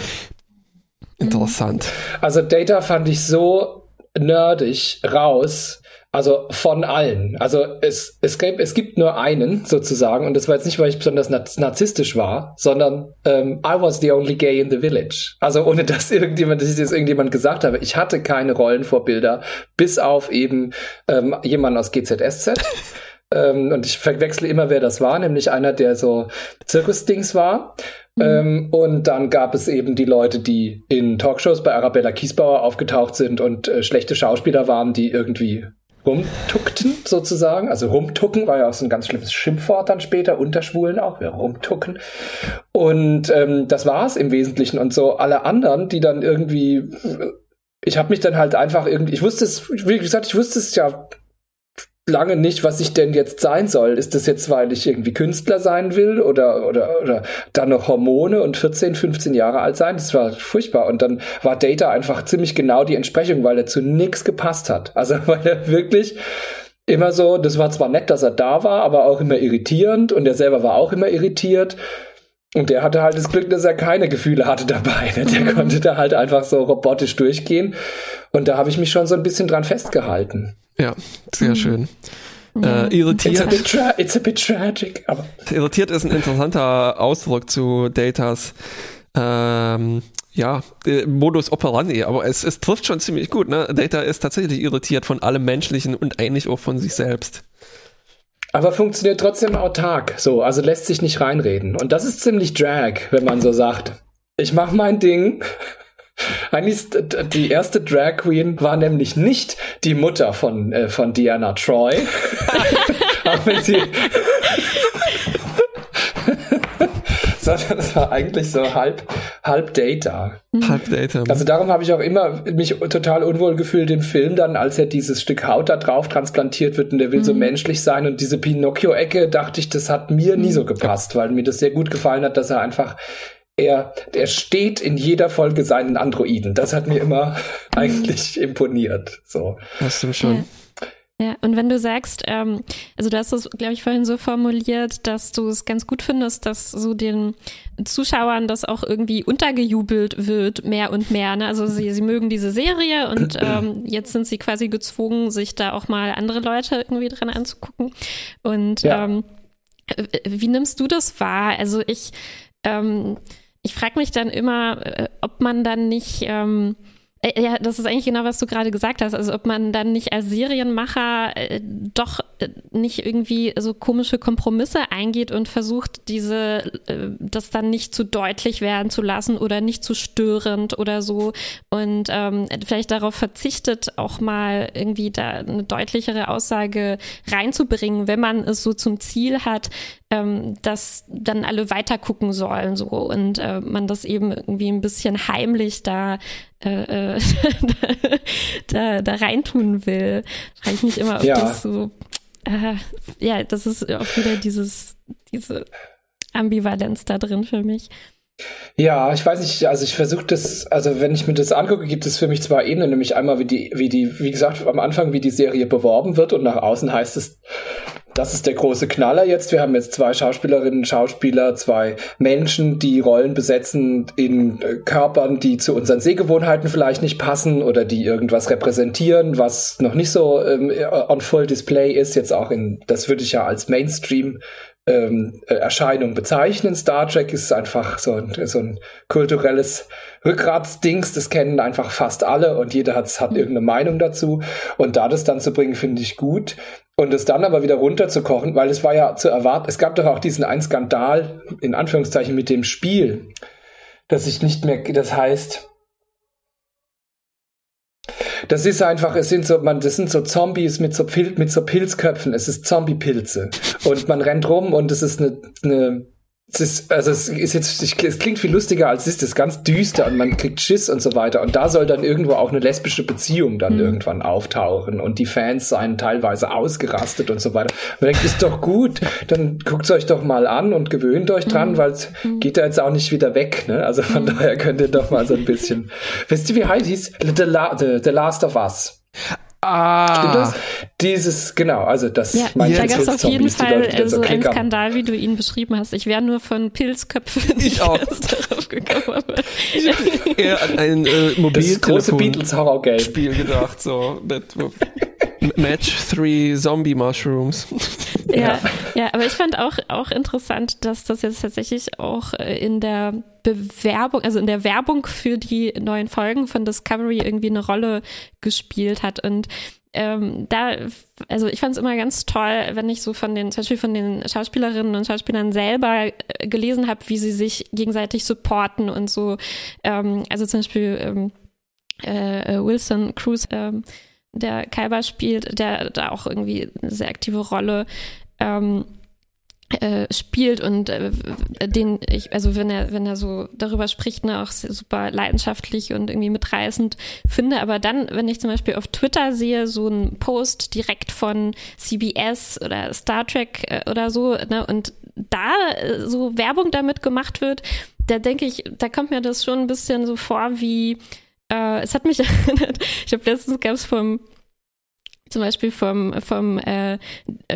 Interessant. Also Data fand ich so nerdig raus, also von allen. Also es, es, gibt, es gibt nur einen sozusagen und das war jetzt nicht, weil ich besonders narzisstisch war, sondern ähm, I was the only gay in the village. Also ohne dass irgendjemand, dass ich jetzt irgendjemand gesagt habe, ich hatte keine Rollenvorbilder, bis auf eben ähm, jemand aus GZSZ. ähm, und ich verwechsle immer, wer das war, nämlich einer, der so Zirkusdings war. Mhm. Ähm, und dann gab es eben die Leute, die in Talkshows bei Arabella Kiesbauer aufgetaucht sind und äh, schlechte Schauspieler waren, die irgendwie rumtuckten sozusagen. Also rumtucken war ja auch so ein ganz schlimmes Schimpfwort dann später, unter Schwulen auch, wir rumtucken. Und ähm, das war's im Wesentlichen. Und so alle anderen, die dann irgendwie, ich habe mich dann halt einfach irgendwie, ich wusste es, wie gesagt, ich wusste es ja lange nicht, was ich denn jetzt sein soll. Ist das jetzt, weil ich irgendwie Künstler sein will oder, oder, oder dann noch Hormone und 14, 15 Jahre alt sein? Das war furchtbar. Und dann war Data einfach ziemlich genau die Entsprechung, weil er zu nichts gepasst hat. Also, weil er wirklich immer so, das war zwar nett, dass er da war, aber auch immer irritierend und er selber war auch immer irritiert. Und der hatte halt das Glück, dass er keine Gefühle hatte dabei. Ne? Der mhm. konnte da halt einfach so robotisch durchgehen. Und da habe ich mich schon so ein bisschen dran festgehalten. Ja, sehr mhm. schön. Ja. Äh, irritiert. It's a, bit tra it's a bit tragic. Aber. Irritiert ist ein interessanter Ausdruck zu Datas ähm, ja, äh, Modus operandi, aber es, es trifft schon ziemlich gut. Ne? Data ist tatsächlich irritiert von allem Menschlichen und eigentlich auch von sich selbst. Aber funktioniert trotzdem autark, so, also lässt sich nicht reinreden. Und das ist ziemlich Drag, wenn man so sagt. Ich mach mein Ding eigentlich die erste Drag Queen war nämlich nicht die Mutter von, äh, von Diana Troy. auch wenn sie sondern es war eigentlich so halb, halb Data. Halb Data. Also darum habe ich auch immer mich total unwohl gefühlt im Film dann, als er dieses Stück Haut da drauf transplantiert wird und der will mhm. so menschlich sein und diese Pinocchio-Ecke dachte ich, das hat mir nie so mhm. gepasst, weil mir das sehr gut gefallen hat, dass er einfach er, er steht in jeder Folge seinen Androiden. Das hat mir immer eigentlich imponiert. So. Das stimmt schon. Ja. Ja, und wenn du sagst, ähm, also du hast es, glaube ich, vorhin so formuliert, dass du es ganz gut findest, dass so den Zuschauern das auch irgendwie untergejubelt wird, mehr und mehr. Ne? Also sie, sie mögen diese Serie und ähm, jetzt sind sie quasi gezwungen, sich da auch mal andere Leute irgendwie dran anzugucken. Und ja. ähm, wie nimmst du das wahr? Also ich ähm, ich frage mich dann immer, äh, ob man dann nicht ähm, äh, ja, das ist eigentlich genau, was du gerade gesagt hast. Also ob man dann nicht als Serienmacher äh, doch äh, nicht irgendwie so komische Kompromisse eingeht und versucht, diese äh, das dann nicht zu deutlich werden zu lassen oder nicht zu störend oder so und ähm, vielleicht darauf verzichtet, auch mal irgendwie da eine deutlichere Aussage reinzubringen, wenn man es so zum Ziel hat, ähm, dass dann alle weiter gucken sollen so und äh, man das eben irgendwie ein bisschen heimlich da äh, äh da, da reintun will. Frage ich mich immer, ob ja. das so äh, ja, das ist auch wieder dieses diese Ambivalenz da drin für mich. Ja, ich weiß nicht, also ich versuche das, also wenn ich mir das angucke, gibt es für mich zwei Ebenen, nämlich einmal wie die, wie die, wie gesagt, am Anfang, wie die Serie beworben wird und nach außen heißt es, das ist der große Knaller jetzt. Wir haben jetzt zwei Schauspielerinnen, Schauspieler, zwei Menschen, die Rollen besetzen in äh, Körpern, die zu unseren Sehgewohnheiten vielleicht nicht passen oder die irgendwas repräsentieren, was noch nicht so ähm, on full display ist. Jetzt auch in, das würde ich ja als Mainstream ähm, äh, Erscheinung bezeichnen. Star Trek ist einfach so ein, so ein kulturelles Rückgratsdings, das kennen einfach fast alle und jeder hat, hat irgendeine Meinung dazu. Und da das dann zu bringen, finde ich gut. Und es dann aber wieder runterzukochen, weil es war ja zu erwarten, es gab doch auch diesen einen Skandal, in Anführungszeichen, mit dem Spiel, dass ich nicht mehr, das heißt, das ist einfach, es sind so, man, das sind so Zombies mit so, Pil mit so Pilzköpfen. Es ist Zombie-Pilze. Und man rennt rum und es ist eine, eine es ist, also es ist jetzt, es klingt viel lustiger als es ist, es ist ganz düster und man kriegt Schiss und so weiter. Und da soll dann irgendwo auch eine lesbische Beziehung dann mhm. irgendwann auftauchen und die Fans seien teilweise ausgerastet und so weiter. Man denkt, ist doch gut, dann guckt's euch doch mal an und gewöhnt euch dran, mhm. weil es mhm. geht ja jetzt auch nicht wieder weg, ne? Also von mhm. daher könnt ihr doch mal so ein bisschen, wisst ihr, wie heißt hieß? The, La The, The Last of Us. Ah. Stimmt das? Dieses, genau, also das ja, da gab es auf jeden Fall so, so einen Skandal, wie du ihn beschrieben hast. Ich wäre nur von Pilzköpfen ich auch. darauf gekommen. ich habe eher an ein äh, Mobiltelefon-Spiel gedacht, so Match 3 Zombie Mushrooms. Ja, ja, ja, aber ich fand auch, auch interessant, dass das jetzt tatsächlich auch äh, in der Bewerbung, also in der Werbung für die neuen Folgen von Discovery irgendwie eine Rolle gespielt hat. Und ähm, da, also ich fand es immer ganz toll, wenn ich so von den, zum Beispiel von den Schauspielerinnen und Schauspielern selber äh, gelesen habe, wie sie sich gegenseitig supporten und so. Ähm, also zum Beispiel ähm, äh, Wilson Cruz, ähm, der Kaiba spielt, der da auch irgendwie eine sehr aktive Rolle ähm, äh, spielt und äh, den ich, also wenn er, wenn er so darüber spricht, ne, auch super leidenschaftlich und irgendwie mitreißend finde. Aber dann, wenn ich zum Beispiel auf Twitter sehe, so einen Post direkt von CBS oder Star Trek äh, oder so, ne, und da äh, so Werbung damit gemacht wird, da denke ich, da kommt mir das schon ein bisschen so vor wie äh, es hat mich erinnert, ich habe letztens gab es vom zum Beispiel vom, vom, äh,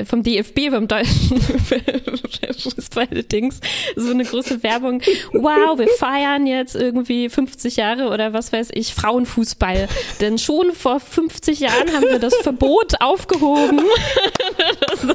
vom DFB, vom deutschen Fußball-Dings, so eine große Werbung. Wow, wir feiern jetzt irgendwie 50 Jahre oder was weiß ich, Frauenfußball. Denn schon vor 50 Jahren haben wir das Verbot aufgehoben, dass,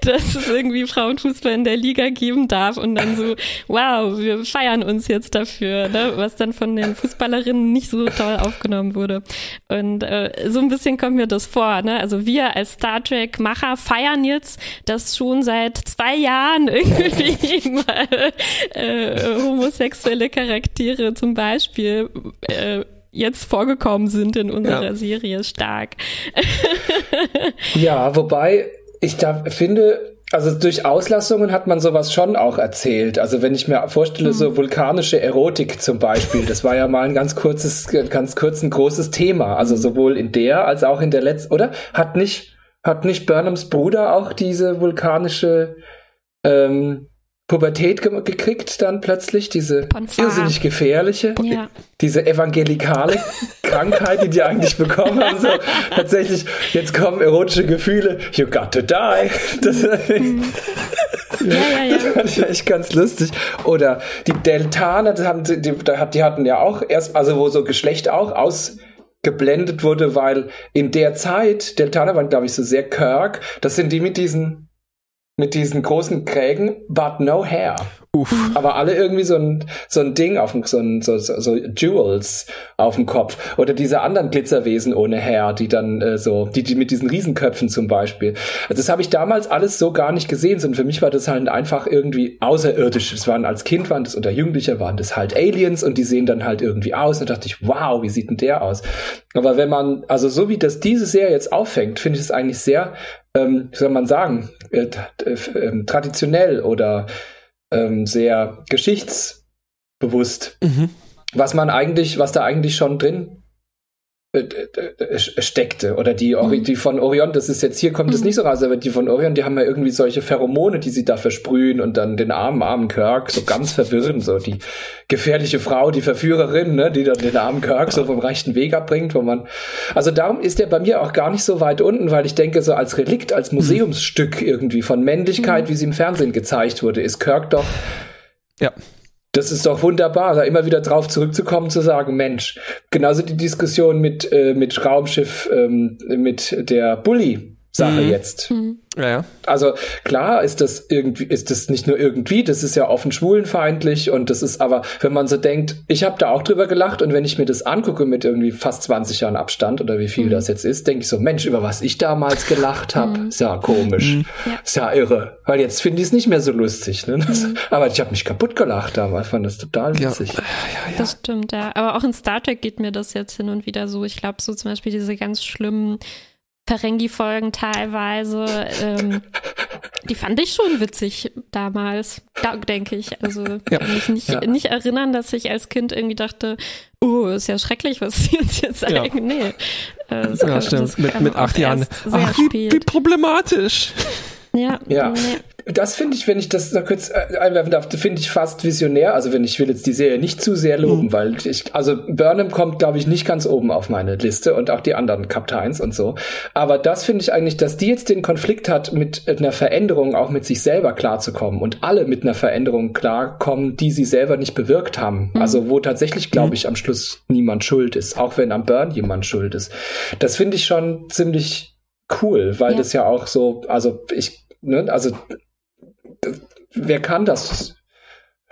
dass es irgendwie Frauenfußball in der Liga geben darf. Und dann so, wow, wir feiern uns jetzt dafür, ne? was dann von den Fußballerinnen nicht so toll aufgenommen wurde. Und äh, so ein bisschen kommt mir das vor. Ne? Also wir als Star Trek-Macher feiern jetzt, dass schon seit zwei Jahren irgendwie mal äh, homosexuelle Charaktere zum Beispiel äh, jetzt vorgekommen sind in unserer ja. Serie stark. ja, wobei ich da finde, also durch Auslassungen hat man sowas schon auch erzählt. Also wenn ich mir vorstelle, mhm. so vulkanische Erotik zum Beispiel, das war ja mal ein ganz kurzes, ganz kurz ein großes Thema. Also sowohl in der als auch in der letzten, oder? Hat nicht, hat nicht Burnhams Bruder auch diese vulkanische ähm, Pubertät ge gekriegt dann plötzlich, diese irrsinnig gefährliche, ja. diese evangelikale Krankheit, die die eigentlich bekommen haben. So, tatsächlich, jetzt kommen erotische Gefühle, you got to die. Das, mhm. ja, ja, das fand ich echt ganz lustig. Oder die Deltaner, die, haben, die, die hatten ja auch erst, also wo so Geschlecht auch ausgeblendet wurde, weil in der Zeit, Deltaner waren, glaube ich, so sehr Kirk, das sind die mit diesen mit diesen großen Krägen, but no hair. Uff. Aber alle irgendwie so ein, so ein Ding auf dem, so, ein, so, so, so Jewels auf dem Kopf. Oder diese anderen Glitzerwesen ohne Hair, die dann äh, so, die, die mit diesen Riesenköpfen zum Beispiel. Also das habe ich damals alles so gar nicht gesehen, sondern für mich war das halt einfach irgendwie außerirdisch. Es waren als Kind waren das oder Jugendlicher waren das halt Aliens und die sehen dann halt irgendwie aus. Und da dachte ich, wow, wie sieht denn der aus? Aber wenn man, also so wie das diese Serie jetzt auffängt, finde ich es eigentlich sehr, ähm, wie soll man sagen, äh, äh, traditionell oder ähm, sehr geschichtsbewusst. Mhm. Was man eigentlich, was da eigentlich schon drin steckte oder die, mhm. die von Orion, das ist jetzt hier kommt es mhm. nicht so raus, aber die von Orion, die haben ja irgendwie solche Pheromone, die sie da versprühen und dann den armen, armen Kirk so ganz verwirren, so die gefährliche Frau, die Verführerin, ne, die dann den armen Kirk so vom rechten Weg abbringt, wo man, also darum ist der bei mir auch gar nicht so weit unten, weil ich denke, so als Relikt, als mhm. Museumsstück irgendwie von Männlichkeit, wie sie im Fernsehen gezeigt wurde, ist Kirk doch ja das ist doch wunderbar, da immer wieder drauf zurückzukommen, zu sagen, Mensch, genauso die Diskussion mit, äh, mit Raumschiff, ähm, mit der Bully-Sache mhm. jetzt. Mhm. Ja, ja. Also klar ist das irgendwie, ist das nicht nur irgendwie, das ist ja offen schwulenfeindlich und das ist aber, wenn man so denkt, ich habe da auch drüber gelacht und wenn ich mir das angucke mit irgendwie fast 20 Jahren Abstand oder wie viel mhm. das jetzt ist, denke ich so, Mensch, über was ich damals gelacht habe, mhm. ist ja komisch, mhm. ist ja irre, weil jetzt finde ich es nicht mehr so lustig. Ne? Das, mhm. aber ich habe mich kaputt gelacht damals, fand das total witzig. Ja. Ja, ja. Das stimmt, ja. Aber auch in Star Trek geht mir das jetzt hin und wieder so. Ich glaube, so zum Beispiel diese ganz schlimmen Ferengi-Folgen teilweise. Ähm, die fand ich schon witzig damals, da, denke ich. Also ja. kann mich nicht, ja. nicht erinnern, dass ich als Kind irgendwie dachte, oh, ist ja schrecklich, was sie uns jetzt sagen. Ja. Nee. Äh, ja, stimmt. Mit, mit acht Jahren. Ach, wie, wie problematisch. Ja, ja. Nee das finde ich, wenn ich das noch kurz äh, einwerfen darf, finde ich fast visionär. Also wenn ich will jetzt die Serie nicht zu sehr loben, mhm. weil ich, also Burnham kommt, glaube ich, nicht ganz oben auf meine Liste und auch die anderen Kapteins und so. Aber das finde ich eigentlich, dass die jetzt den Konflikt hat, mit einer Veränderung auch mit sich selber klarzukommen und alle mit einer Veränderung klarkommen, die sie selber nicht bewirkt haben. Mhm. Also wo tatsächlich, glaube mhm. ich, am Schluss niemand schuld ist, auch wenn am Burn jemand schuld ist. Das finde ich schon ziemlich cool, weil ja. das ja auch so, also ich, ne, also wer kann das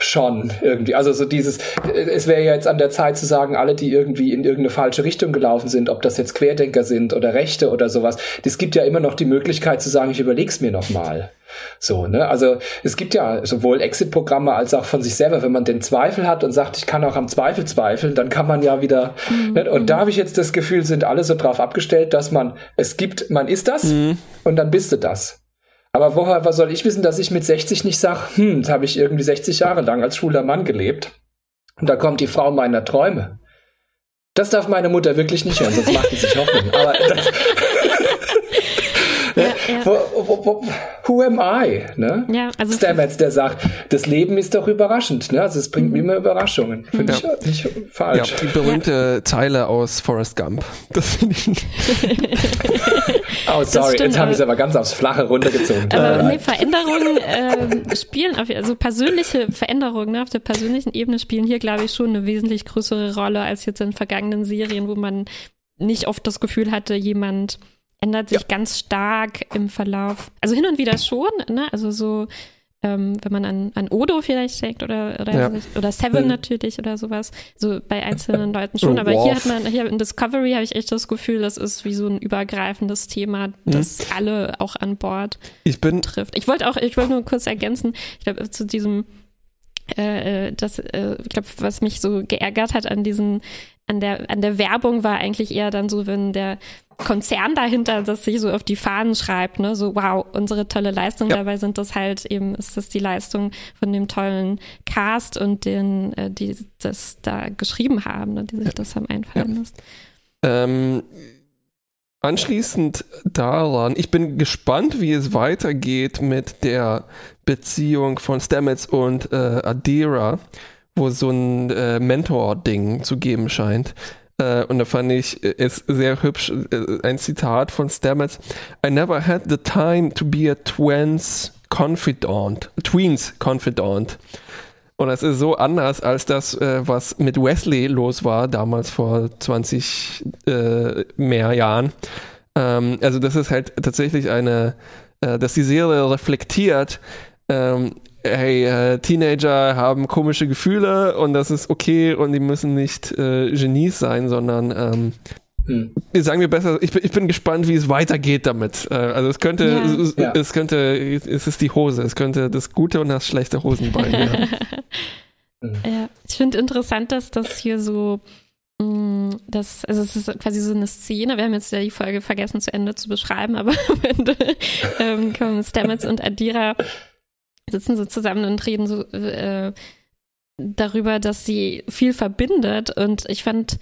schon irgendwie. Also so dieses, es wäre ja jetzt an der Zeit zu sagen, alle, die irgendwie in irgendeine falsche Richtung gelaufen sind, ob das jetzt Querdenker sind oder Rechte oder sowas, es gibt ja immer noch die Möglichkeit zu sagen, ich überleg's mir nochmal. So, ne? Also es gibt ja sowohl Exit-Programme als auch von sich selber, wenn man den Zweifel hat und sagt, ich kann auch am Zweifel zweifeln, dann kann man ja wieder. Mhm. Ne? Und da habe ich jetzt das Gefühl, sind alle so drauf abgestellt, dass man, es gibt, man ist das mhm. und dann bist du das. Aber woher was soll ich wissen, dass ich mit 60 nicht sage, hm, jetzt habe ich irgendwie 60 Jahre lang als schwuler Mann gelebt und da kommt die Frau meiner Träume. Das darf meine Mutter wirklich nicht hören, sonst macht sie sich Hoffnung. Aber das, ja, ja. Wo, wo, wo, who am I? Ne? Ja, also Stamets, der sagt, das Leben ist doch überraschend. Ne? Also es bringt mhm. mir immer Überraschungen. Finde ja. ich nicht falsch. Ja, die berühmte Zeile aus Forrest Gump. Das finde ich. oh, sorry, stimmt, jetzt habe ich es aber ganz aufs Flache runtergezogen. Aber nee, Veränderungen äh, spielen, auf, also persönliche Veränderungen ne, auf der persönlichen Ebene spielen hier, glaube ich, schon eine wesentlich größere Rolle als jetzt in vergangenen Serien, wo man nicht oft das Gefühl hatte, jemand ändert sich ja. ganz stark im Verlauf. Also hin und wieder schon, ne? Also so, ähm, wenn man an, an Odo vielleicht denkt oder oder, ja. oder Seven mhm. natürlich oder sowas. So bei einzelnen Leuten schon. Aber hier hat man, hier in Discovery habe ich echt das Gefühl, das ist wie so ein übergreifendes Thema, mhm. das mhm. alle auch an Bord ich bin trifft. Ich wollte auch, ich wollte nur kurz ergänzen, ich glaube, zu diesem äh, äh das, äh, ich glaube, was mich so geärgert hat an diesen, an der, an der Werbung war eigentlich eher dann so, wenn der Konzern dahinter das sich so auf die Fahnen schreibt, ne, so wow, unsere tolle Leistung. Ja. Dabei sind das halt eben, ist das die Leistung von dem tollen Cast und den, äh, die das da geschrieben haben, ne, die sich ja. das haben einfallen ja. lassen. Ähm, anschließend daran, ich bin gespannt, wie es weitergeht mit der Beziehung von Stamets und äh, Adira, wo so ein äh, Mentor-Ding zu geben scheint. Äh, und da fand ich äh, es sehr hübsch, äh, ein Zitat von Stamets. I never had the time to be a twins confidant, tweens confidant. Und das ist so anders als das, was mit Wesley los war, damals vor 20 äh, mehr Jahren. Ähm, also das ist halt tatsächlich eine, äh, dass die Serie reflektiert, ähm, hey, äh, Teenager haben komische Gefühle und das ist okay und die müssen nicht äh, Genies sein, sondern ähm, hm. sagen wir besser, ich bin, ich bin gespannt, wie es weitergeht damit. Äh, also es könnte, ja. es, ja. es, könnte, es ist die Hose, es könnte das gute und das schlechte Hosenbein werden. ja, ich finde interessant, dass das hier so mm, das, also es ist quasi so eine Szene, wir haben jetzt ja die Folge vergessen zu Ende zu beschreiben, aber am Ende ähm, kommen Stamets und Adira sitzen so zusammen und reden so äh, darüber, dass sie viel verbindet. Und ich fand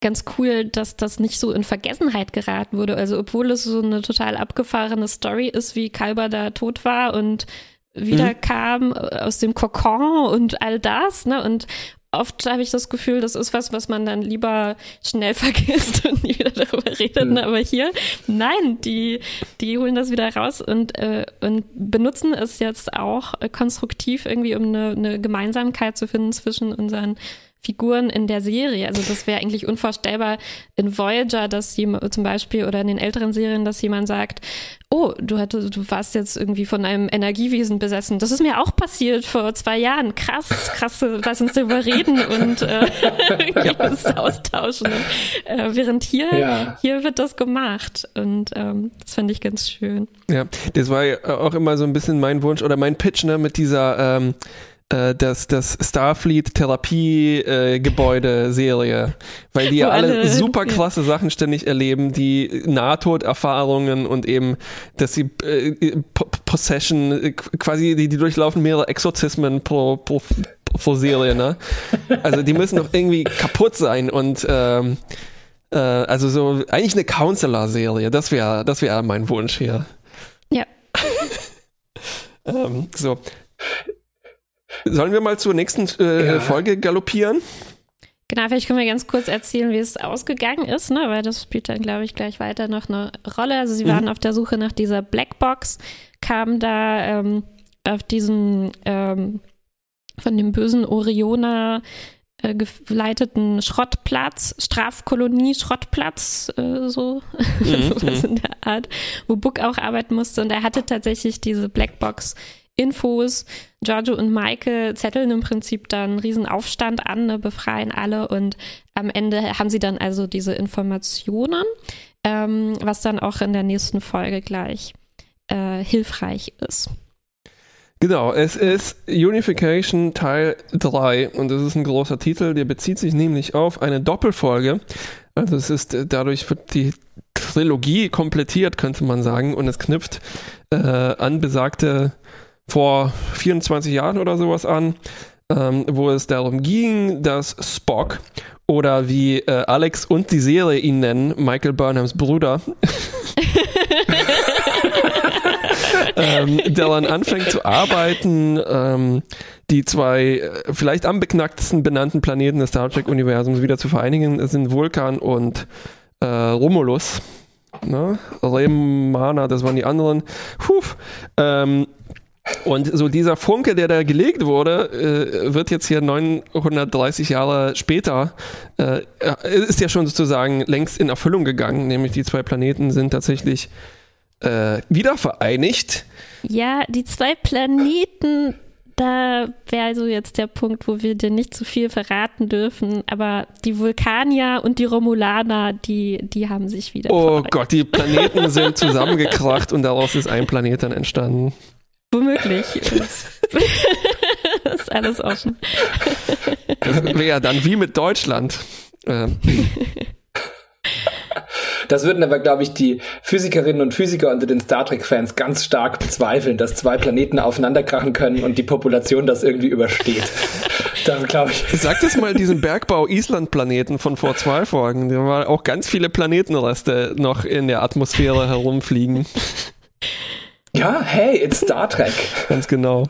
ganz cool, dass das nicht so in Vergessenheit geraten wurde. Also obwohl es so eine total abgefahrene Story ist, wie Kalber da tot war und wiederkam mhm. aus dem Kokon und all das, ne? Und oft habe ich das Gefühl, das ist was, was man dann lieber schnell vergisst und nie wieder darüber redet. Mhm. Aber hier, nein, die, die holen das wieder raus und, äh, und benutzen es jetzt auch konstruktiv irgendwie, um eine, eine Gemeinsamkeit zu finden zwischen unseren Figuren in der Serie. Also das wäre eigentlich unvorstellbar in Voyager, dass jemand zum Beispiel oder in den älteren Serien, dass jemand sagt, oh, du hattest, du warst jetzt irgendwie von einem Energiewesen besessen. Das ist mir auch passiert vor zwei Jahren. Krass, krass, lass uns darüber reden und äh, uns austauschen. Äh, während hier, ja. hier wird das gemacht. Und ähm, das fand ich ganz schön. Ja, das war ja auch immer so ein bisschen mein Wunsch oder mein Pitch, ne, mit dieser ähm, äh, das, das Starfleet-Therapie-Gebäude-Serie, äh, weil die ja alle, super klasse. Sachen ständig erleben, die Nahtoderfahrungen und eben, dass sie äh, Possession, äh, quasi, die, die durchlaufen mehrere Exorzismen pro, pro, pro Serie, ne? Also die müssen doch irgendwie kaputt sein und ähm, äh, also so eigentlich eine Counselor-Serie, das wäre das wäre mein Wunsch hier. Ja. ähm, so. Sollen wir mal zur nächsten äh, ja. Folge galoppieren? Genau, vielleicht können wir ganz kurz erzählen, wie es ausgegangen ist, ne? weil das spielt dann, glaube ich, gleich weiter noch eine Rolle. Also sie waren mhm. auf der Suche nach dieser Blackbox, kamen da ähm, auf diesen ähm, von dem bösen Orioner äh, geleiteten Schrottplatz, Strafkolonie, Schrottplatz, äh, so mhm. sowas in der Art, wo Book auch arbeiten musste. Und er hatte tatsächlich diese Blackbox Infos. Giorgio und Maike zetteln im Prinzip dann einen riesen Aufstand an, ne, befreien alle und am Ende haben sie dann also diese Informationen, ähm, was dann auch in der nächsten Folge gleich äh, hilfreich ist. Genau, es ist Unification Teil 3 und das ist ein großer Titel, der bezieht sich nämlich auf eine Doppelfolge. Also es ist dadurch wird die Trilogie komplettiert, könnte man sagen, und es knüpft äh, an besagte vor 24 Jahren oder sowas an, ähm, wo es darum ging, dass Spock oder wie äh, Alex und die Serie ihn nennen, Michael Burnhams Bruder, ähm, daran anfängt zu arbeiten, ähm, die zwei äh, vielleicht am beknacktesten benannten Planeten des Star Trek-Universums wieder zu vereinigen. Es sind Vulkan und äh, Romulus. Ne? Remana, das waren die anderen. Puh. Ähm, und so dieser Funke, der da gelegt wurde, äh, wird jetzt hier 930 Jahre später, äh, ist ja schon sozusagen längst in Erfüllung gegangen, nämlich die zwei Planeten sind tatsächlich äh, wieder vereinigt. Ja, die zwei Planeten, da wäre also jetzt der Punkt, wo wir dir nicht zu viel verraten dürfen, aber die Vulkanier und die Romulaner, die, die haben sich wieder. Oh vereinigt. Gott, die Planeten sind zusammengekracht und daraus ist ein Planet dann entstanden. Womöglich. das ist alles offen. Das wäre ja dann wie mit Deutschland. Ähm. Das würden aber, glaube ich, die Physikerinnen und Physiker unter den Star Trek-Fans ganz stark bezweifeln, dass zwei Planeten aufeinanderkrachen können und die Population das irgendwie übersteht. da glaube ich. Sag das mal diesen Bergbau-Island-Planeten von vor zwei Folgen. Da waren auch ganz viele Planetenreste noch in der Atmosphäre herumfliegen. Ja, hey, it's Star Trek. Ganz genau.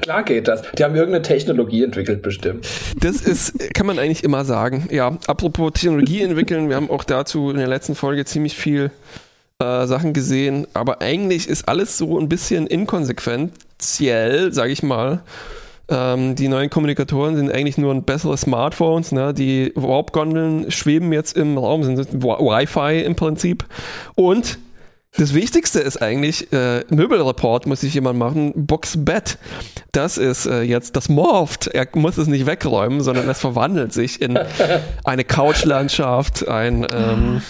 Klar geht das. Die haben irgendeine Technologie entwickelt, bestimmt. Das ist, kann man eigentlich immer sagen. Ja, apropos Technologie entwickeln, wir haben auch dazu in der letzten Folge ziemlich viel äh, Sachen gesehen, aber eigentlich ist alles so ein bisschen inkonsequenziell, sag ich mal. Ähm, die neuen Kommunikatoren sind eigentlich nur ein bessere Smartphones. Ne? Die Warp-Gondeln schweben jetzt im Raum, sind Wi-Fi im Prinzip. Und das Wichtigste ist eigentlich, äh, Möbelreport muss sich jemand machen, Boxbett. Das ist äh, jetzt, das morpht. Er muss es nicht wegräumen, sondern es verwandelt sich in eine Couchlandschaft, ein, ähm,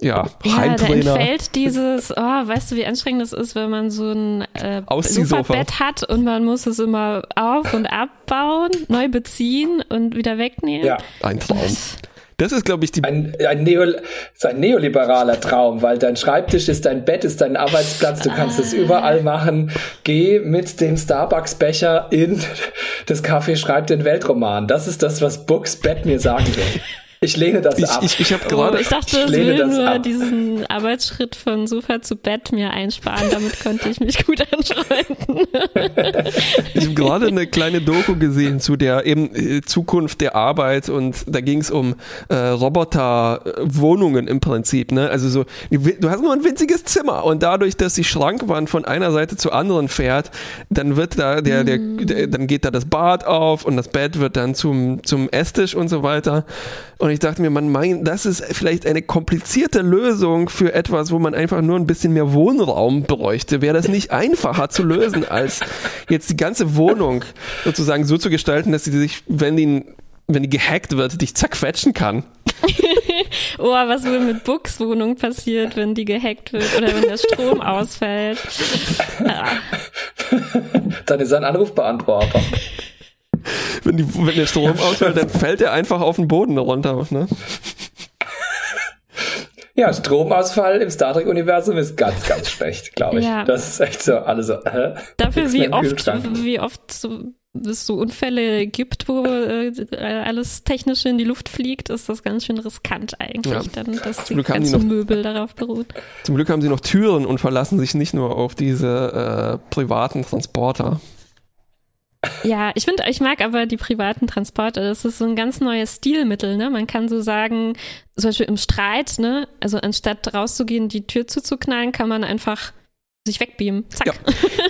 ja, ja Heimtrainer. Da entfällt dieses, oh, weißt du, wie anstrengend es ist, wenn man so ein äh, Sofabett hat und man muss es immer auf- und abbauen, neu beziehen und wieder wegnehmen. Ja. Ein Traum. Das ist, glaube ich, die. Ein, ein, Neo, ist ein neoliberaler Traum, weil dein Schreibtisch ist dein Bett, ist dein Arbeitsplatz, du kannst es überall machen. Geh mit dem Starbucks-Becher in das Café, schreib den Weltroman. Das ist das, was Books Bett mir sagen will. Ich lehne das ich, ab. Ich, ich, habe gerade. Oh, ich dachte, es will nur ab. diesen Arbeitsschritt von Sofa zu Bett mir einsparen. Damit konnte ich mich gut anschreiben. ich habe gerade eine kleine Doku gesehen zu der eben äh, Zukunft der Arbeit und da ging es um äh, Roboterwohnungen im Prinzip. Ne? Also so, du hast nur ein winziges Zimmer und dadurch, dass die Schrankwand von einer Seite zur anderen fährt, dann wird da der, der, der dann geht da das Bad auf und das Bett wird dann zum, zum Esstisch und so weiter. Und ich dachte mir, man meint, das ist vielleicht eine komplizierte Lösung für etwas, wo man einfach nur ein bisschen mehr Wohnraum bräuchte. Wäre das nicht einfacher zu lösen, als jetzt die ganze Wohnung sozusagen so zu gestalten, dass sie sich, wenn die, wenn die gehackt wird, dich zerquetschen kann? oh, was wohl mit Books Wohnung passiert, wenn die gehackt wird oder wenn der Strom ausfällt. Ah. Dann ist er ein Anrufbeantworter wenn, die, wenn der Strom ausfällt, dann fällt er einfach auf den Boden runter. Ne? Ja, Stromausfall im Star Trek-Universum ist ganz, ganz schlecht, glaube ich. Ja. Das ist echt so, alle so. Äh, Dafür, wie oft, wie oft so, es so Unfälle gibt, wo äh, alles Technische in die Luft fliegt, ist das ganz schön riskant eigentlich, ja. dann, dass die ganzen noch, Möbel darauf beruht. Zum Glück haben sie noch Türen und verlassen sich nicht nur auf diese äh, privaten Transporter. Ja, ich finde, ich mag aber die privaten Transporte. Das ist so ein ganz neues Stilmittel, ne? Man kann so sagen, zum Beispiel im Streit, ne? Also anstatt rauszugehen, die Tür zuzuknallen, kann man einfach sich wegbeamen. Zack. Ja.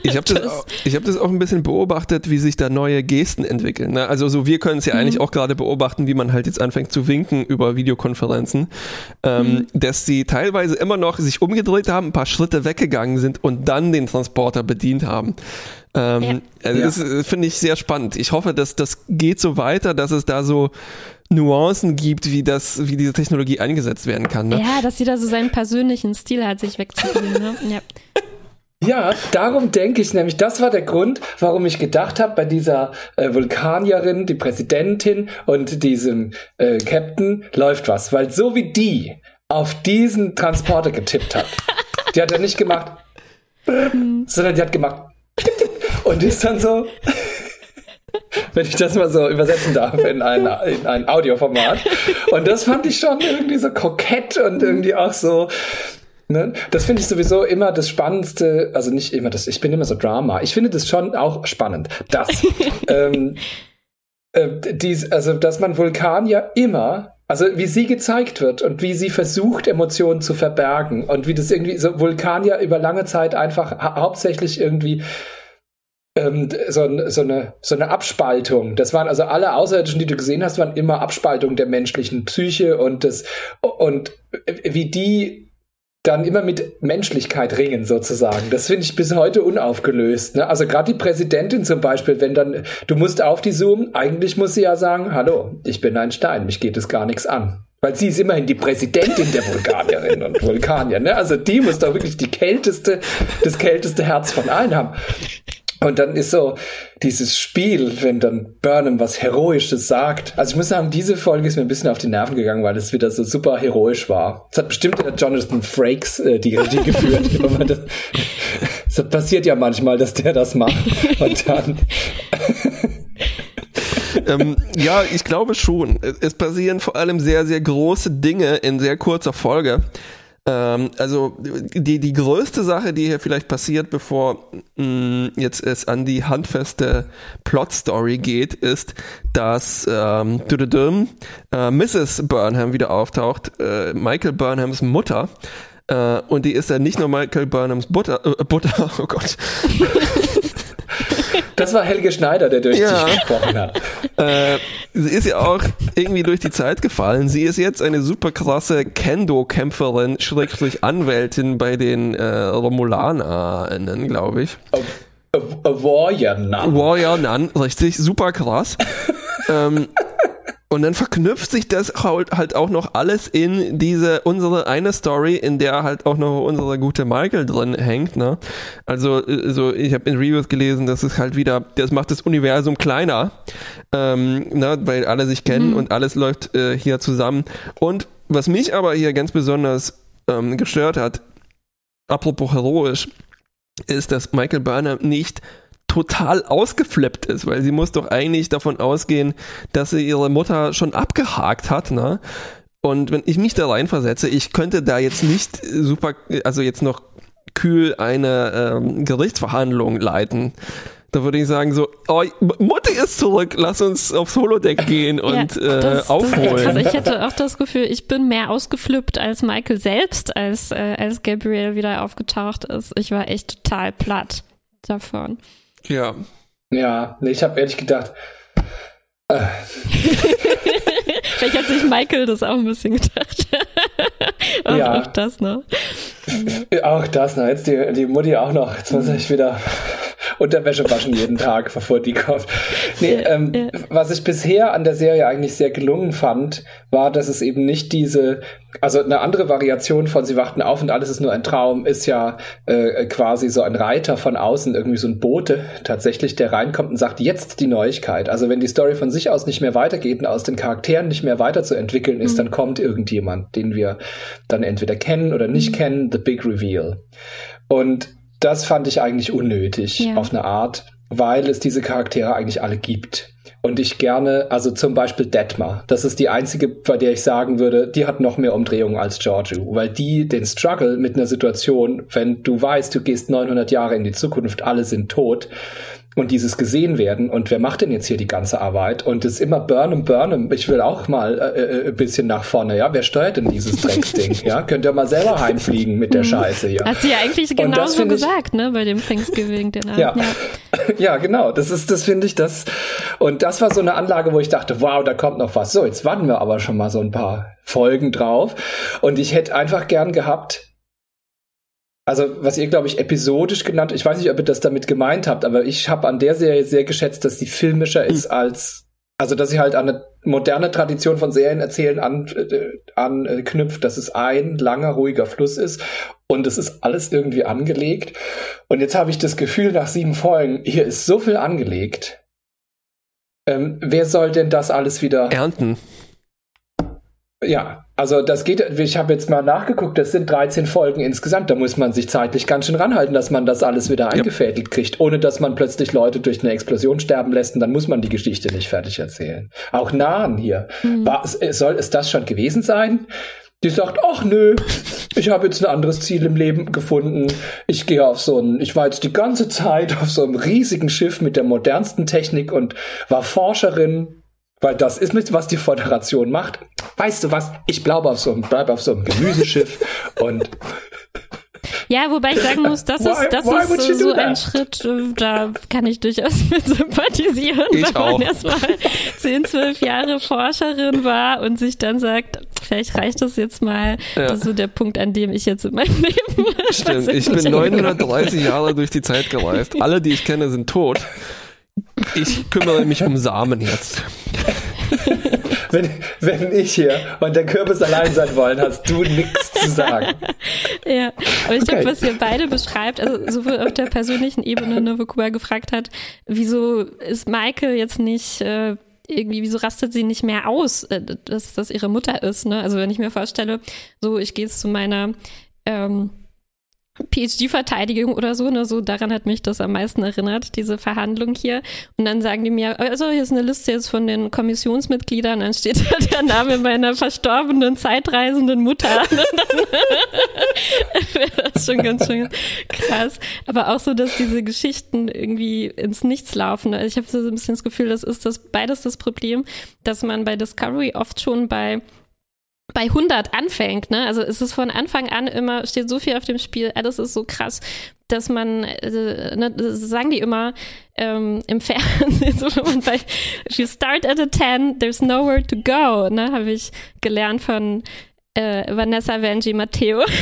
Ich habe das, auch, hab das auch ein bisschen beobachtet, wie sich da neue Gesten entwickeln. Ne? Also so wir können es ja mhm. eigentlich auch gerade beobachten, wie man halt jetzt anfängt zu winken über Videokonferenzen, ähm, mhm. dass sie teilweise immer noch sich umgedreht haben, ein paar Schritte weggegangen sind und dann den Transporter bedient haben. Ähm, ja. Also ja. das finde ich sehr spannend. Ich hoffe, dass das geht so weiter, dass es da so Nuancen gibt, wie das, wie diese Technologie eingesetzt werden kann. Ne? Ja, dass jeder so seinen persönlichen Stil hat, sich wegzugehen. Ne? Ja. Ja, darum denke ich nämlich, das war der Grund, warum ich gedacht habe, bei dieser äh, Vulkanierin, die Präsidentin und diesem äh, Captain läuft was. Weil so wie die auf diesen Transporter getippt hat, die hat er nicht gemacht, sondern die hat gemacht und ist dann so, wenn ich das mal so übersetzen darf in ein, in ein Audioformat. Und das fand ich schon irgendwie so kokett und irgendwie auch so, Ne? Das finde ich sowieso immer das Spannendste, also nicht immer das, ich bin immer so Drama. Ich finde das schon auch spannend, dass, ähm, äh, dies, also dass man Vulkan ja immer, also wie sie gezeigt wird und wie sie versucht, Emotionen zu verbergen und wie das irgendwie so Vulkan ja über lange Zeit einfach ha hauptsächlich irgendwie ähm, so, so, eine, so eine Abspaltung. Das waren also alle Außerirdischen, die du gesehen hast, waren immer Abspaltung der menschlichen Psyche und das und wie die dann immer mit Menschlichkeit ringen sozusagen. Das finde ich bis heute unaufgelöst. Ne? Also gerade die Präsidentin zum Beispiel, wenn dann, du musst auf die zoomen, eigentlich muss sie ja sagen, hallo, ich bin ein Stein, mich geht es gar nichts an. Weil sie ist immerhin die Präsidentin der Vulkanierinnen und Vulkanier. Ne? Also die muss doch wirklich die kälteste, das kälteste Herz von allen haben. Und dann ist so dieses Spiel, wenn dann Burnham was Heroisches sagt. Also ich muss sagen, diese Folge ist mir ein bisschen auf die Nerven gegangen, weil es wieder so super heroisch war. Es hat bestimmt der Jonathan Frakes äh, die Regie geführt. das, das passiert ja manchmal, dass der das macht. Und dann ähm, ja, ich glaube schon. Es passieren vor allem sehr, sehr große Dinge in sehr kurzer Folge. Ähm, also die, die größte Sache, die hier vielleicht passiert, bevor mh, mm, jetzt es an die handfeste Plot-Story geht, ist, dass ähm, äh, Mrs. Burnham wieder auftaucht, äh, Michael Burnhams Mutter. Äh, und die ist ja nicht nur Michael Burnhams Butter, äh, Butter, oh Gott. Das war Helge Schneider, der durch ja. dich gesprochen hat. Äh, sie ist ja auch irgendwie durch die Zeit gefallen. Sie ist jetzt eine super krasse Kendo-Kämpferin, Schrägstrich Anwältin bei den äh, Romulanern, glaube ich. A, a, a Warrior Nun. Warrior Nun, richtig, super krass. ähm, und dann verknüpft sich das halt auch noch alles in diese, unsere eine Story, in der halt auch noch unsere gute Michael drin hängt, ne? Also, so, ich habe in Reviews gelesen, dass es halt wieder, das macht das Universum kleiner, ähm, ne? weil alle sich kennen mhm. und alles läuft äh, hier zusammen. Und was mich aber hier ganz besonders ähm, gestört hat, apropos heroisch, ist, dass Michael Burnham nicht total ausgeflippt ist, weil sie muss doch eigentlich davon ausgehen, dass sie ihre Mutter schon abgehakt hat, ne? Und wenn ich mich da reinversetze, ich könnte da jetzt nicht super, also jetzt noch kühl eine ähm, Gerichtsverhandlung leiten. Da würde ich sagen so, oh, Mutti ist zurück, lass uns aufs Holodeck gehen und ja, das, äh, aufholen. Das, also ich hätte auch das Gefühl, ich bin mehr ausgeflippt als Michael selbst, als, äh, als Gabriel wieder aufgetaucht ist. Ich war echt total platt davon. Ja. Ja, nee, ich habe ehrlich gedacht, äh. Vielleicht hat sich Michael das auch ein bisschen gedacht. Ja. auch das noch. Auch das noch. Jetzt die, die Mutti auch noch. Jetzt muss ich wieder Unterwäsche waschen jeden Tag, bevor die kommt. Nee, ähm, ja. was ich bisher an der Serie eigentlich sehr gelungen fand, war, dass es eben nicht diese, also eine andere Variation von Sie wachten auf und alles ist nur ein Traum, ist ja äh, quasi so ein Reiter von außen, irgendwie so ein Bote tatsächlich, der reinkommt und sagt, jetzt die Neuigkeit. Also wenn die Story von sich aus nicht mehr weitergeht und aus den Charakteren nicht mehr weiterzuentwickeln ist, mhm. dann kommt irgendjemand, den wir dann entweder kennen oder nicht kennen, the big reveal. Und das fand ich eigentlich unnötig ja. auf eine Art, weil es diese Charaktere eigentlich alle gibt. Und ich gerne, also zum Beispiel Detmar, das ist die einzige, bei der ich sagen würde, die hat noch mehr Umdrehungen als Giorgio, weil die den Struggle mit einer Situation, wenn du weißt, du gehst 900 Jahre in die Zukunft, alle sind tot, und dieses gesehen werden und wer macht denn jetzt hier die ganze Arbeit? Und es ist immer Burnham Burnham ich will auch mal äh, äh, ein bisschen nach vorne ja? Wer steuert denn dieses Drecksding ja? Könnt ihr mal selber heimfliegen mit der mhm. Scheiße hier. Hast du ja eigentlich genauso gesagt ich, ne bei dem Thanksgiving den ja. ja. Ja genau. Das ist das finde ich das. Und das war so eine Anlage wo ich dachte wow da kommt noch was. So jetzt warten wir aber schon mal so ein paar Folgen drauf. Und ich hätte einfach gern gehabt also, was ihr, glaube ich, episodisch genannt, ich weiß nicht, ob ihr das damit gemeint habt, aber ich habe an der Serie sehr geschätzt, dass sie filmischer ist hm. als, also dass sie halt an eine moderne Tradition von Serien erzählen an, äh, anknüpft, dass es ein langer, ruhiger Fluss ist und es ist alles irgendwie angelegt. Und jetzt habe ich das Gefühl, nach sieben Folgen, hier ist so viel angelegt. Ähm, wer soll denn das alles wieder ernten? Ja, also das geht, ich habe jetzt mal nachgeguckt, das sind 13 Folgen insgesamt, da muss man sich zeitlich ganz schön ranhalten, dass man das alles wieder eingefädelt kriegt, ohne dass man plötzlich Leute durch eine Explosion sterben lässt und dann muss man die Geschichte nicht fertig erzählen. Auch Nahen hier. Mhm. War, soll es das schon gewesen sein? Die sagt, ach nö, ich habe jetzt ein anderes Ziel im Leben gefunden. Ich gehe auf so ein, ich war jetzt die ganze Zeit auf so einem riesigen Schiff mit der modernsten Technik und war Forscherin weil das ist mit, was die Föderation macht. Weißt du was? Ich bleibe auf so einem, bleib auf so einem Gemüseschiff und ja, wobei ich sagen muss, das ist, das why ist so ein Schritt, da kann ich durchaus mit sympathisieren, ich wenn auch. man erstmal 10, 12 Jahre Forscherin war und sich dann sagt, vielleicht reicht das jetzt mal. Ja. Das ist so der Punkt, an dem ich jetzt in meinem Leben. Stimmt, ich bin 930 Jahre durch die Zeit gereist. Alle, die ich kenne, sind tot. Ich kümmere mich um Samen jetzt. wenn, wenn ich hier und der Kürbis allein sein wollen, hast du nichts zu sagen. Ja, aber ich okay. glaube, was ihr beide beschreibt, also sowohl auf der persönlichen Ebene, ne, wo Kuba gefragt hat, wieso ist Michael jetzt nicht äh, irgendwie, wieso rastet sie nicht mehr aus, äh, dass das ihre Mutter ist, ne? Also wenn ich mir vorstelle, so ich gehe jetzt zu meiner ähm, PhD-Verteidigung oder so, ne, so daran hat mich das am meisten erinnert, diese Verhandlung hier. Und dann sagen die mir, also hier ist eine Liste jetzt von den Kommissionsmitgliedern, dann steht da der Name meiner verstorbenen, zeitreisenden Mutter. Und dann wäre das schon ganz schön krass. Aber auch so, dass diese Geschichten irgendwie ins Nichts laufen. Also ich habe so ein bisschen das Gefühl, das ist das beides das Problem, dass man bei Discovery oft schon bei bei 100 anfängt, ne? Also es ist von Anfang an immer, steht so viel auf dem Spiel, alles ist so krass, dass man, äh, ne, sagen die immer ähm, im Fernsehen, so bei, if you start at a 10, there's nowhere to go, ne? Habe ich gelernt von äh, Vanessa Vanji Matteo.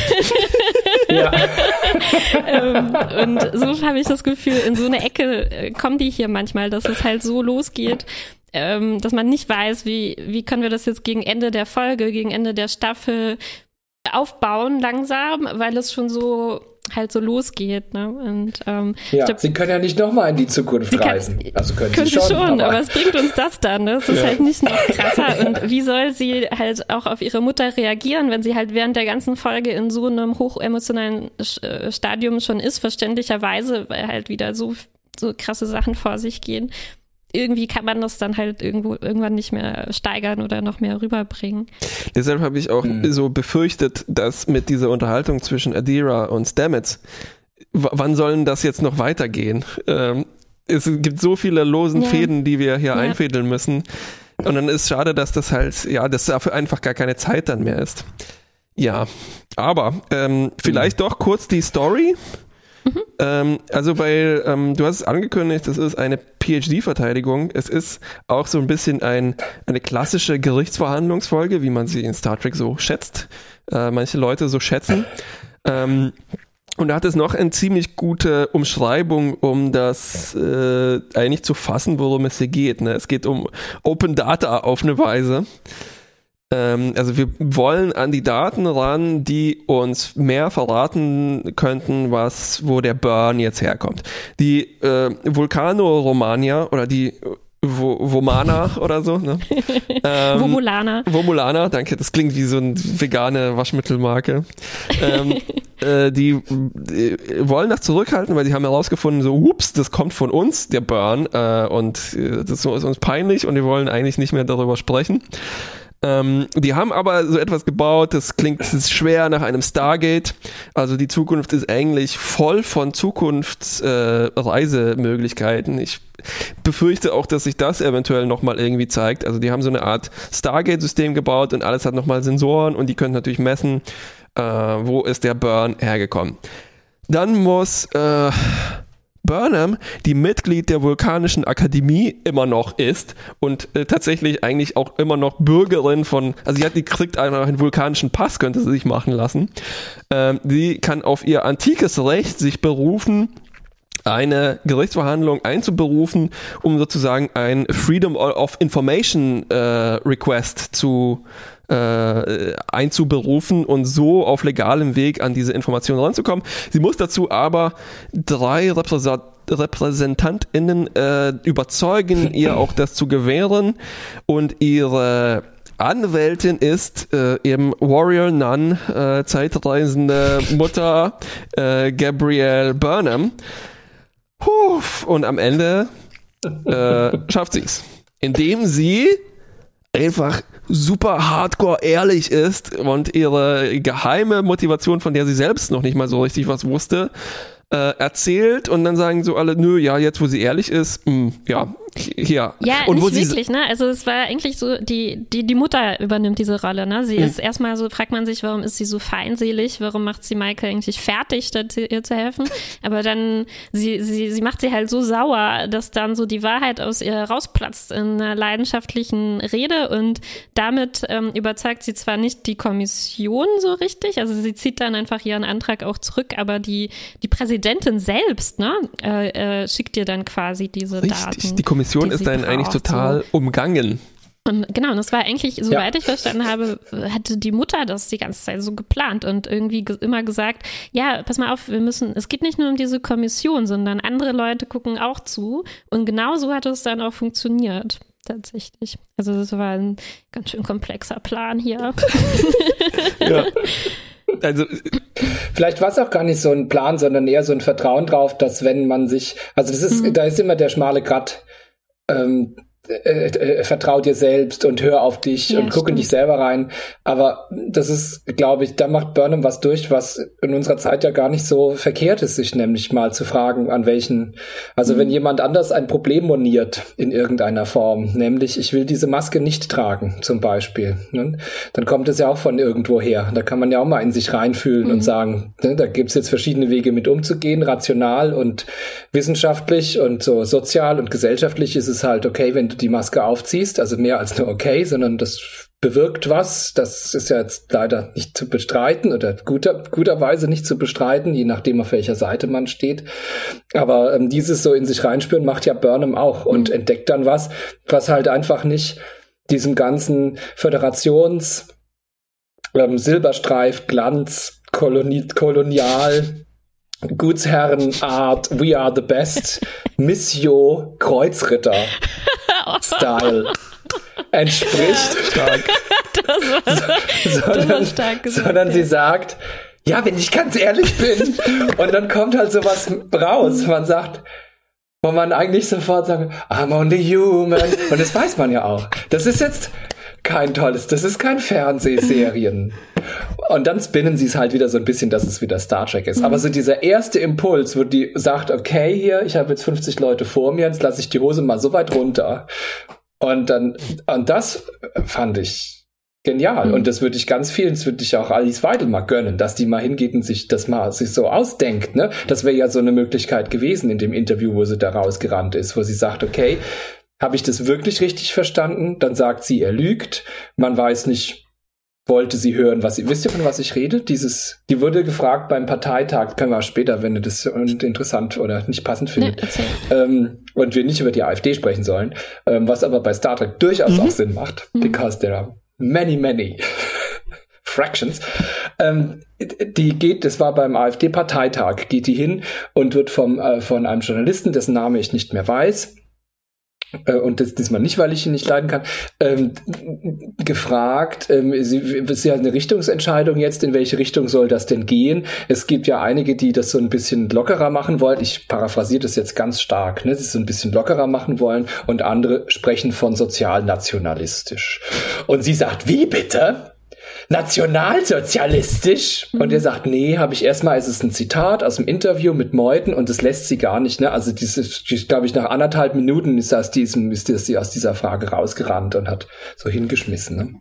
ähm, und so habe ich das Gefühl, in so eine Ecke äh, kommen die hier manchmal, dass es halt so losgeht ähm, dass man nicht weiß, wie, wie können wir das jetzt gegen Ende der Folge, gegen Ende der Staffel aufbauen langsam, weil es schon so halt so losgeht. Ne? Und, ähm, ja, glaub, sie können ja nicht nochmal in die Zukunft reisen. also können, können sie schon, schon aber, aber was bringt uns das dann? Ne? Das ist ja. halt nicht noch krasser. Und wie soll sie halt auch auf ihre Mutter reagieren, wenn sie halt während der ganzen Folge in so einem hochemotionalen äh, Stadium schon ist, verständlicherweise, weil halt wieder so so krasse Sachen vor sich gehen. Irgendwie kann man das dann halt irgendwo irgendwann nicht mehr steigern oder noch mehr rüberbringen. Deshalb habe ich auch Mhm. so befürchtet, dass mit dieser Unterhaltung zwischen Adira und Stamets, wann sollen das jetzt noch weitergehen? Ähm, es gibt so viele losen Ja. Fäden, die wir hier Ja. einfädeln müssen. Und dann ist schade, dass das halt, ja, dass dafür einfach gar keine Zeit dann mehr ist. Ja, aber ähm, vielleicht doch kurz die Story. Ähm, also weil ähm, du hast es angekündigt, das ist eine PhD-Verteidigung. Es ist auch so ein bisschen ein, eine klassische Gerichtsverhandlungsfolge, wie man sie in Star Trek so schätzt. Äh, manche Leute so schätzen. Ähm, und da hat es noch eine ziemlich gute Umschreibung, um das äh, eigentlich zu fassen, worum es hier geht. Ne? Es geht um Open Data auf eine Weise. Ähm, also wir wollen an die Daten ran, die uns mehr verraten könnten, was, wo der Burn jetzt herkommt. Die äh, Vulcano Romania oder die Vo Vomana oder so, ne? Ähm, Womulana. Vomulana, danke, das klingt wie so eine vegane Waschmittelmarke. ähm, äh, die äh, wollen das zurückhalten, weil sie haben herausgefunden, so, ups, das kommt von uns, der Burn, äh, und äh, das ist uns peinlich und wir wollen eigentlich nicht mehr darüber sprechen. Ähm, die haben aber so etwas gebaut, das klingt das schwer nach einem Stargate. Also die Zukunft ist eigentlich voll von Zukunftsreisemöglichkeiten. Äh, ich befürchte auch, dass sich das eventuell nochmal irgendwie zeigt. Also die haben so eine Art Stargate-System gebaut und alles hat nochmal Sensoren und die können natürlich messen, äh, wo ist der Burn hergekommen. Dann muss äh, Burnham, die Mitglied der Vulkanischen Akademie immer noch ist und äh, tatsächlich eigentlich auch immer noch Bürgerin von, also sie hat, die kriegt einfach einen vulkanischen Pass, könnte sie sich machen lassen. Ähm, sie kann auf ihr antikes Recht sich berufen, eine Gerichtsverhandlung einzuberufen, um sozusagen ein Freedom of Information äh, Request zu äh, einzuberufen und so auf legalem Weg an diese Informationen ranzukommen. Sie muss dazu aber drei Repräsent RepräsentantInnen äh, überzeugen, ihr auch das zu gewähren und ihre Anwältin ist äh, eben Warrior Nun, äh, zeitreisende Mutter äh, Gabrielle Burnham. Puh, und am Ende äh, schafft sie's, indem sie einfach super hardcore ehrlich ist und ihre geheime Motivation, von der sie selbst noch nicht mal so richtig was wusste, äh, erzählt und dann sagen so alle, nö, ja, jetzt wo sie ehrlich ist, mh, ja, hier. Ja, und wo nicht wirklich, ne? Also es war eigentlich so, die, die, die Mutter übernimmt diese Rolle, ne? Sie Mhm. ist erstmal so, fragt man sich, warum ist sie so feindselig, warum macht sie Michael eigentlich fertig, statt ihr zu helfen? Aber dann, sie, sie, sie macht sie halt so sauer, dass dann so die Wahrheit aus ihr rausplatzt in einer leidenschaftlichen Rede und damit ähm, überzeugt sie zwar nicht die Kommission so richtig, also sie zieht dann einfach ihren Antrag auch zurück, aber die, die Präsidentin selbst, ne, äh, äh, schickt ihr dann quasi diese Richtig, Daten. die Kommission die ist dann eigentlich total umgangen. Und genau, und das war eigentlich, soweit ich verstanden habe, hatte die Mutter das die ganze Zeit so geplant und irgendwie ge immer gesagt, ja, pass mal auf, wir müssen, es geht nicht nur um diese Kommission, sondern andere Leute gucken auch zu. Und genau so hat es dann auch funktioniert. Tatsächlich. Also das war ein ganz schön komplexer Plan hier. Ja. Also, Vielleicht war es auch gar nicht so ein Plan, sondern eher so ein Vertrauen drauf, dass wenn man sich, also das ist, da ist immer der schmale Grat, ähm, äh, äh, vertrau dir selbst und hör auf dich Ja, und guck in stimmt. dich selber rein. Aber das ist, glaube ich, da macht Burnham was durch, was in unserer Zeit ja gar nicht so verkehrt ist, sich nämlich mal zu fragen, an welchen, also Mhm. wenn jemand anders ein Problem moniert in irgendeiner Form, nämlich ich will diese Maske nicht tragen, zum Beispiel, ne? dann kommt es ja auch von irgendwo her. Da kann man ja auch mal in sich reinfühlen Mhm. und sagen, ne, da gibt's jetzt verschiedene Wege mit umzugehen, rational und wissenschaftlich und so sozial und gesellschaftlich ist es halt okay, wenn du die Maske aufziehst, also mehr als nur okay, sondern das bewirkt was. Das ist ja jetzt leider nicht zu bestreiten oder guter, guterweise nicht zu bestreiten, je nachdem, auf welcher Seite man steht. Aber ähm, dieses so in sich reinspüren macht ja Burnham auch und entdeckt dann was, was halt einfach nicht diesem ganzen Föderations, ähm, Silberstreif, Glanz, Koloni Kolonial, Gutsherrenart, We are the best, Missio, Kreuzritter, Style entspricht, Das war, sondern, stark gesagt, sondern ja. sie sagt, ja, wenn ich ganz ehrlich bin, und dann kommt halt sowas raus. Man sagt, wo man eigentlich sofort sagt, I'm only human. Und das weiß man ja auch. Das ist jetzt kein tolles, das ist kein Fernsehserien. Und dann spinnen sie es halt wieder so ein bisschen, dass es wieder Star Trek ist. Aber so dieser erste Impuls, wo die sagt, okay, hier, ich habe jetzt 50 Leute vor mir, jetzt lasse ich die Hose mal so weit runter. Und dann, und das fand ich genial. Mhm. Und das würde ich ganz vielen, das würde ich auch Alice Weidel mal gönnen, dass die mal hingeht und sich das mal sich so ausdenkt. Ne? Das wäre ja so eine Möglichkeit gewesen in dem Interview, wo sie da rausgerannt ist, wo sie sagt, okay, habe ich das wirklich richtig verstanden? Dann sagt sie, er lügt. Man weiß nicht, wollte sie hören, was sie, wisst ihr von was ich rede? Dieses, die wurde gefragt beim Parteitag, können wir später, wenn ihr das interessant oder nicht passend findet, nee, ähm, und wir nicht über die AfD sprechen sollen, ähm, was aber bei Star Trek durchaus mhm. auch Sinn macht, mhm. because there are many, many Fractions. Ähm, die geht, das war beim AfD-Parteitag, geht die hin und wird vom, äh, von einem Journalisten, dessen Name ich nicht mehr weiß, äh, und das diesmal nicht, weil ich ihn nicht leiden kann, ähm, gefragt, ähm, sie, ist ja eine Richtungsentscheidung jetzt, in welche Richtung soll das denn gehen? Es gibt ja einige, die das so ein bisschen lockerer machen wollen. Ich paraphrasiere das jetzt ganz stark, ne? Sie so ein bisschen lockerer machen wollen und andere sprechen von sozialnationalistisch. Und sie sagt, wie bitte? Nationalsozialistisch. Mhm. Und er sagt, nee, habe ich erstmal, es ist ein Zitat aus dem Interview mit Meuthen und das lässt sie gar nicht, ne? Also dieses, glaube ich, nach anderthalb Minuten ist aus diesem, ist sie aus dieser Frage rausgerannt und hat so hingeschmissen, ne?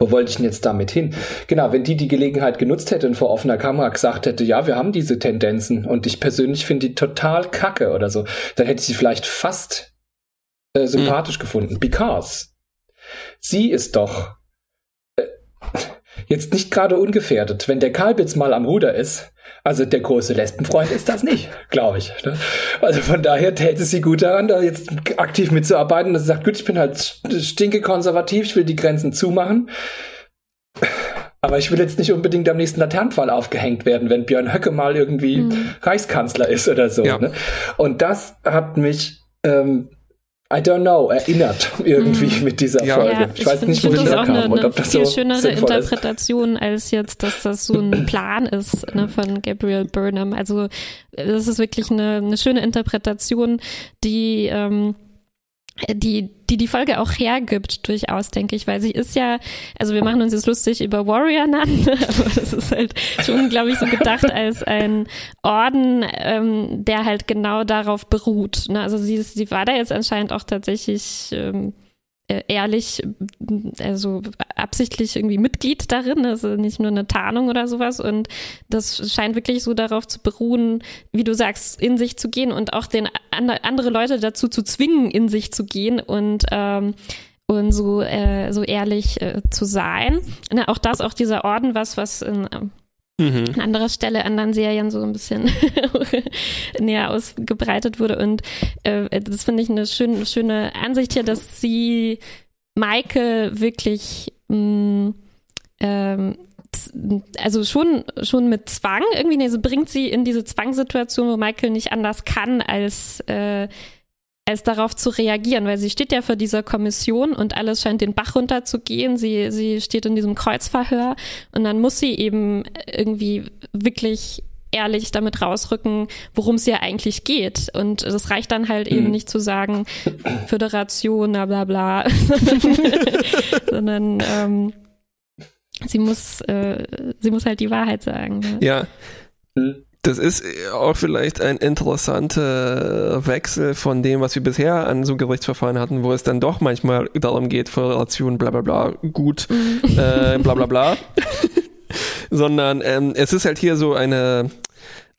Wo wollte ich denn jetzt damit hin? Genau, wenn die die Gelegenheit genutzt hätte und vor offener Kamera gesagt hätte, ja, wir haben diese Tendenzen und ich persönlich finde die total kacke oder so, dann hätte ich sie vielleicht fast äh, sympathisch mhm. gefunden. Because sie ist doch jetzt nicht gerade ungefährdet. Wenn der Kalbitz mal am Ruder ist, also der große Lesbenfreund ist das nicht, glaube ich. Ne? Also von daher täte sie gut daran, da jetzt aktiv mitzuarbeiten, dass sie sagt, gut, ich bin halt stinke konservativ, ich will die Grenzen zumachen. Aber ich will jetzt nicht unbedingt am nächsten Laternenfall aufgehängt werden, wenn Björn Höcke mal irgendwie mhm. Reichskanzler ist oder so. Ja. Ne? Und das hat mich ähm, I don't know, erinnert irgendwie mm. mit dieser ja. Folge. Ja, ich, ich weiß find, nicht, wo das herkam eine, und ob das viel so schönere Interpretation ist. als jetzt, dass das so ein Plan ist ne, von Gabriel Burnham. Also das ist wirklich eine, eine schöne Interpretation, die ähm, die, die die Folge auch hergibt, durchaus, denke ich, weil sie ist ja, also wir machen uns jetzt lustig über Warrior Nun, aber es ist halt schon, glaube ich, so gedacht als ein Orden, ähm, der halt genau darauf beruht. Ne? Also sie, ist, sie war da jetzt anscheinend auch tatsächlich ähm, äh, ehrlich, also absichtlich irgendwie Mitglied darin, also nicht nur eine Tarnung oder sowas. Und das scheint wirklich so darauf zu beruhen, wie du sagst, in sich zu gehen und auch den andere Leute dazu zu zwingen, in sich zu gehen und ähm, und so äh, so ehrlich äh, zu sein. Na, auch das, auch dieser Orden, was was in mhm. an anderer Stelle anderen Serien so ein bisschen näher ausgebreitet wurde. Und äh, das finde ich eine schön, schöne Ansicht hier, dass sie Michael wirklich mh, mm, ähm, also schon, schon mit Zwang irgendwie, nee, so bringt sie in diese Zwangssituation, wo Michael nicht anders kann, als äh, als darauf zu reagieren, weil sie steht ja vor dieser Kommission und alles scheint den Bach runterzugehen. Sie, sie steht in diesem Kreuzverhör und dann muss sie eben irgendwie wirklich ehrlich damit rausrücken, worum es ja eigentlich geht. Und das reicht dann halt eben mhm. nicht zu sagen, Föderation, bla bla bla, sondern ähm, sie muss, äh, sie muss halt die Wahrheit sagen. Ja. ja. Mhm das ist auch vielleicht ein interessanter Wechsel von dem, was wir bisher an so Gerichtsverfahren hatten, wo es dann doch manchmal darum geht, Föderation, bla bla bla, gut, äh, bla bla bla. Sondern ähm, es ist halt hier so eine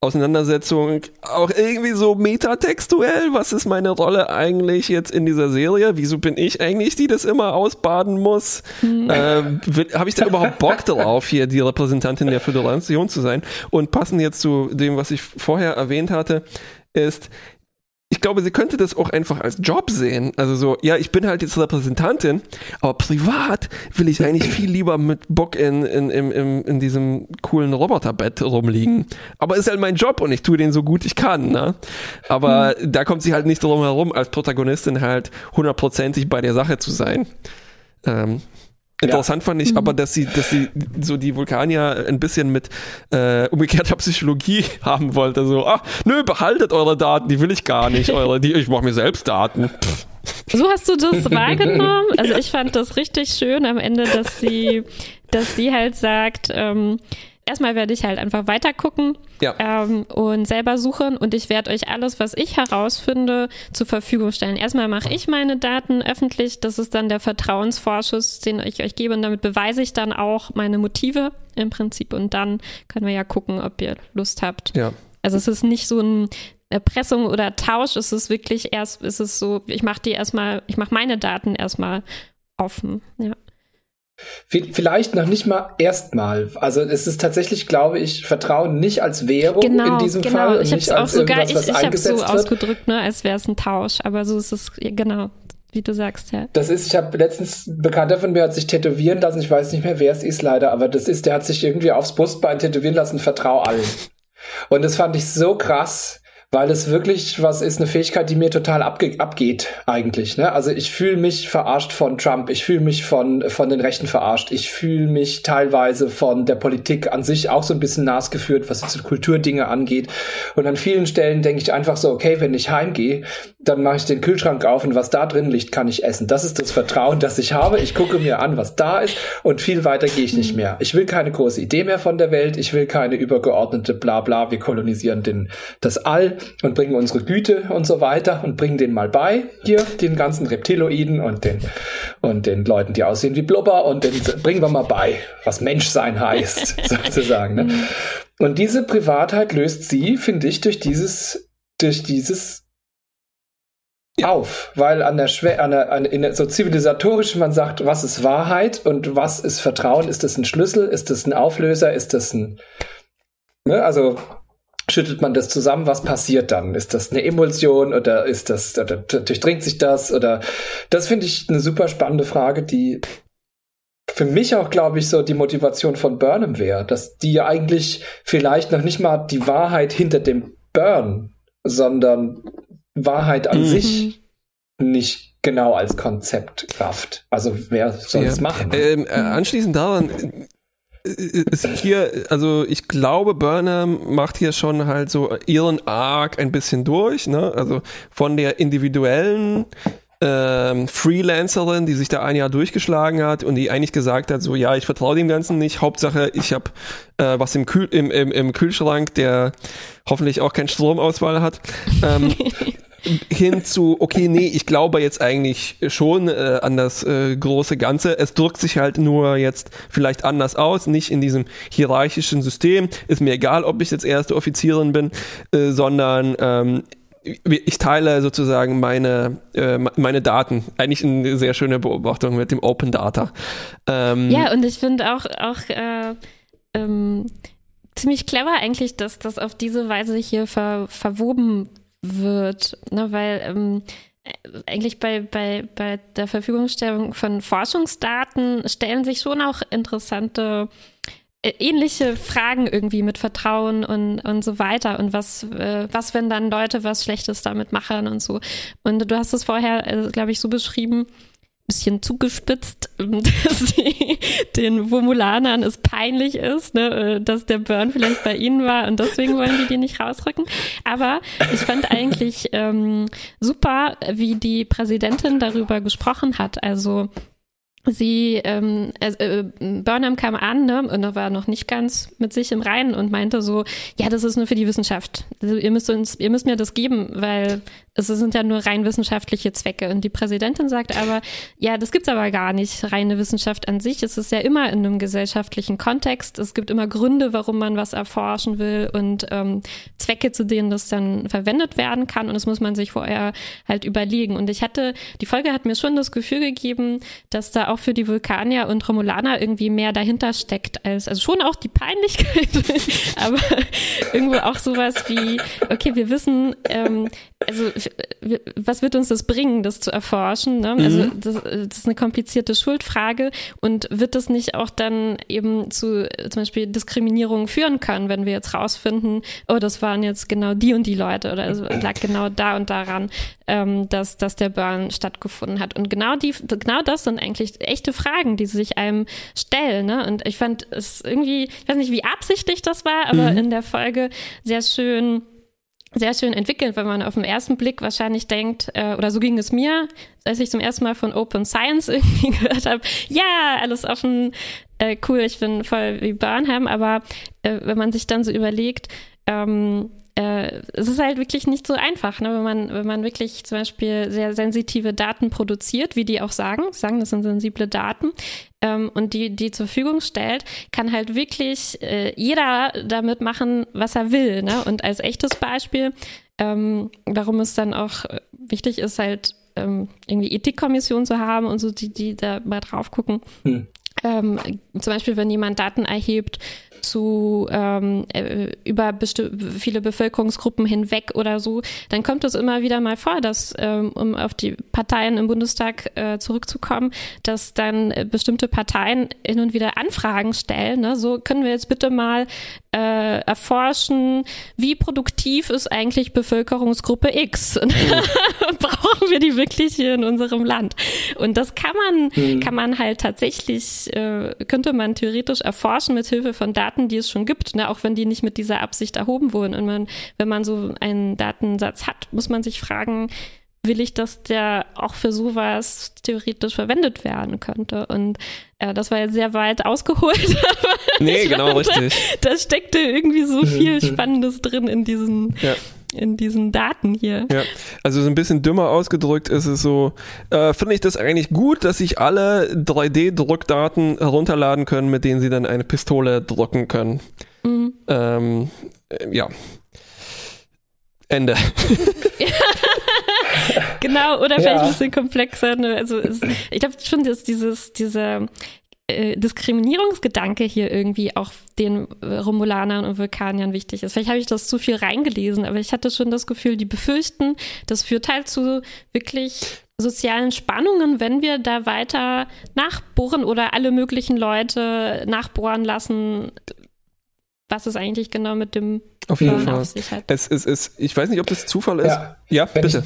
Auseinandersetzung auch irgendwie so metatextuell. Was ist meine Rolle eigentlich jetzt in dieser Serie? Wieso bin ich eigentlich, die das immer ausbaden muss? Mhm. Ähm, Habe ich da überhaupt Bock drauf, hier die Repräsentantin der Föderation zu sein? Und passend jetzt zu dem, was ich vorher erwähnt hatte, ist, ich glaube, sie könnte das auch einfach als Job sehen. Also so, ja, ich bin halt jetzt Repräsentantin, aber privat will ich eigentlich viel lieber mit Bock in, in, in, in, in diesem coolen Roboterbett rumliegen. Aber ist halt mein Job und ich tue den so gut ich kann. Ne? Aber hm. da kommt sie halt nicht drum herum, als Protagonistin halt hundertprozentig bei der Sache zu sein. Ähm, Interessant ja. fand ich mhm. aber, dass sie, dass sie so die Vulkanier ein bisschen mit äh, umgekehrter Psychologie haben wollte. So, ach, nö, behaltet eure Daten, die will ich gar nicht. Eure, die, ich mache mir selbst Daten. So hast du das wahrgenommen? Also ich fand das richtig schön am Ende, dass sie, dass sie halt sagt, ähm, erstmal werde ich halt einfach weiter gucken ja. ähm, und selber suchen und ich werde euch alles, was ich herausfinde, zur Verfügung stellen. Erstmal mache ich meine Daten öffentlich, das ist dann der Vertrauensvorschuss, den ich euch gebe und damit beweise ich dann auch meine Motive im Prinzip und dann können wir ja gucken, ob ihr Lust habt. Ja. Also es ist nicht so ein Erpressung oder Tausch, es ist wirklich erst, es ist so, ich mache die erstmal, ich mache meine Daten erstmal offen, ja. Vielleicht noch nicht mal erstmal. Also es ist tatsächlich, glaube ich, Vertrauen nicht als Währung genau, in diesem genau. Fall. Ich habe es auch sogar, ich, ich habe so ausgedrückt, ne, als wäre es ein Tausch. Aber so ist es, genau, wie du sagst, ja. Das ist, ich habe letztens, ein Bekannter von mir hat sich tätowieren lassen, ich weiß nicht mehr, wer es ist leider, aber das ist, der hat sich irgendwie aufs Brustbein tätowieren lassen, vertrau allen. Und das fand ich so krass, weil es wirklich was ist, eine Fähigkeit, die mir total abge abgeht eigentlich. Ne? Also ich fühle mich verarscht von Trump, ich fühle mich von, von den Rechten verarscht, ich fühle mich teilweise von der Politik an sich auch so ein bisschen nasgeführt, was jetzt Kulturdinge angeht. Und an vielen Stellen denke ich einfach so, okay, wenn ich heimgehe, dann mache ich den Kühlschrank auf und was da drin liegt, kann ich essen. Das ist das Vertrauen, das ich habe. Ich gucke mir an, was da ist und viel weiter gehe ich nicht mehr. Ich will keine große Idee mehr von der Welt, ich will keine übergeordnete Blabla, wir kolonisieren den, das All und bringen unsere Güte und so weiter und bringen den mal bei, hier, den ganzen Reptiloiden und den, und den Leuten, die aussehen wie Blubber und den bringen wir mal bei, was Menschsein heißt, sozusagen. Ne? Und diese Privatheit löst sie, finde ich, durch dieses, durch dieses auf, weil an der Schwä an der, an, in der, so zivilisatorisch man sagt, was ist Wahrheit und was ist Vertrauen? Ist das ein Schlüssel? Ist das ein Auflöser? Ist das ein, ne, also schüttelt man das zusammen, was passiert dann? Ist das eine Emulsion oder ist das, oder durchdringt sich das oder, das finde ich eine super spannende Frage, die für mich auch, glaube ich, so die Motivation von Burnham wäre, dass die ja eigentlich vielleicht noch nicht mal die Wahrheit hinter dem Burn, sondern Wahrheit an mhm. sich nicht genau als Konzept rafft. Also wer soll es ja. machen? Ähm, äh, anschließend daran ist hier, also ich glaube, Burnham macht hier schon halt so ihren Arc ein bisschen durch, ne? Also von der individuellen ähm, Freelancerin, die sich da ein Jahr durchgeschlagen hat und die eigentlich gesagt hat, so ja, ich vertraue dem Ganzen nicht. Hauptsache, ich habe äh, was im, Kühl im, im, im Kühlschrank, der hoffentlich auch keinen Stromauswahl hat. Ähm, hin zu, okay, nee, ich glaube jetzt eigentlich schon äh, an das äh, große Ganze. Es drückt sich halt nur jetzt vielleicht anders aus, nicht in diesem hierarchischen System. Ist mir egal, ob ich jetzt erste Offizierin bin, äh, sondern ähm, ich teile sozusagen meine, äh, meine Daten. Eigentlich eine sehr schöne Beobachtung mit dem Open Data. Ähm, ja, und ich finde auch, auch äh, ähm, ziemlich clever eigentlich, dass das auf diese Weise hier ver, verwoben wird, ne, weil ähm, eigentlich bei, bei, bei der Verfügungstellung von Forschungsdaten stellen sich schon auch interessante äh, ähnliche Fragen irgendwie mit Vertrauen und, und so weiter und was, äh, was, wenn dann Leute was Schlechtes damit machen und so. Und du hast es vorher, äh, glaube ich, so beschrieben, bisschen zugespitzt, dass die, den Womulanern es peinlich ist, ne, äh, dass der Burn vielleicht bei ihnen war und deswegen wollen die die nicht rausrücken. Aber ich fand eigentlich ähm, super, wie die Präsidentin darüber gesprochen hat. Also sie, ähm, äh, Burnham kam an ne, und er war noch nicht ganz mit sich im Reinen und meinte so, ja, das ist nur für die Wissenschaft. Also ihr müsst uns, ihr müsst mir das geben, weil es sind ja nur rein wissenschaftliche Zwecke. Und die Präsidentin sagt aber, ja, das gibt's aber gar nicht, reine Wissenschaft an sich. Es ist ja immer in einem gesellschaftlichen Kontext. Es gibt immer Gründe, warum man was erforschen will und ähm, Zwecke, zu denen das dann verwendet werden kann. Und das muss man sich vorher halt überlegen. Und ich hatte, die Folge hat mir schon das Gefühl gegeben, dass da auch für die Vulkanier und Romulaner irgendwie mehr dahinter steckt als, also schon auch die Peinlichkeit, aber irgendwo auch sowas wie, okay, wir wissen, ähm, also was wird uns das bringen, das zu erforschen? Ne? Also mhm. das, das, ist eine komplizierte Schuldfrage und wird das nicht auch dann eben zu zum Beispiel Diskriminierung führen können, wenn wir jetzt rausfinden, oh, das waren jetzt genau die und die Leute oder es lag genau da und daran, ähm, dass, dass der Burn stattgefunden hat. Und genau die, genau das sind eigentlich echte Fragen, die sich einem stellen. Ne? Und ich fand es irgendwie, ich weiß nicht, wie absichtlich das war, aber mhm. in der Folge sehr schön sehr schön entwickelt, wenn man auf den ersten Blick wahrscheinlich denkt, äh, oder so ging es mir, als ich zum ersten Mal von Open Science irgendwie gehört habe, ja, alles offen, äh, cool, ich bin voll wie Burnham, aber äh, wenn man sich dann so überlegt, ähm, äh, es ist halt wirklich nicht so einfach, ne? wenn man wenn man wirklich zum Beispiel sehr sensitive Daten produziert, wie die auch sagen, sagen, das sind sensible Daten, ähm, und die, die zur Verfügung stellt, kann halt wirklich äh, jeder damit machen, was er will. Ne? Und als echtes Beispiel, ähm, warum es dann auch wichtig ist, halt ähm, irgendwie Ethikkommission zu haben und so, die, die da mal drauf gucken. Hm. Ähm, zum Beispiel, wenn jemand Daten erhebt zu ähm, äh, über viele Bevölkerungsgruppen hinweg oder so, dann kommt es immer wieder mal vor, dass, ähm, um auf die Parteien im Bundestag äh, zurückzukommen, dass dann äh, bestimmte Parteien hin und wieder Anfragen stellen. Ne? So können wir jetzt bitte mal äh, erforschen, wie produktiv ist eigentlich Bevölkerungsgruppe X? Und brauchen wir die wirklich hier in unserem Land? Und das kann man, mhm. kann man halt tatsächlich, äh, könnte man theoretisch erforschen mit Hilfe von Daten, die es schon gibt, ne? auch wenn die nicht mit dieser Absicht erhoben wurden. Und man, wenn man so einen Datensatz hat, muss man sich fragen, will ich, dass der auch für sowas theoretisch verwendet werden könnte. Und äh, das war jetzt sehr weit ausgeholt. nee, genau, fand, richtig. Da, da steckte irgendwie so viel Spannendes drin in diesen. Ja in diesen Daten hier. Ja, also so ein bisschen dümmer ausgedrückt ist es so, äh, finde ich das eigentlich gut, dass sich alle 3D-Druckdaten herunterladen können, mit denen sie dann eine Pistole drucken können. Mhm. Ähm, äh, ja. Ende. genau, oder vielleicht ein bisschen komplexer. Ne? Also es, ich glaube schon, dass dieses, dieser äh, Diskriminierungsgedanke hier irgendwie auch den Romulanern und Vulkaniern wichtig ist. Vielleicht habe ich das zu viel reingelesen, aber ich hatte schon das Gefühl, die befürchten, das führt halt zu wirklich sozialen Spannungen, wenn wir da weiter nachbohren oder alle möglichen Leute nachbohren lassen, was es eigentlich genau mit dem auf jeden Fall. Auf sich hat. Es, es, es, ich weiß nicht, ob das Zufall ist. Ja, ja bitte.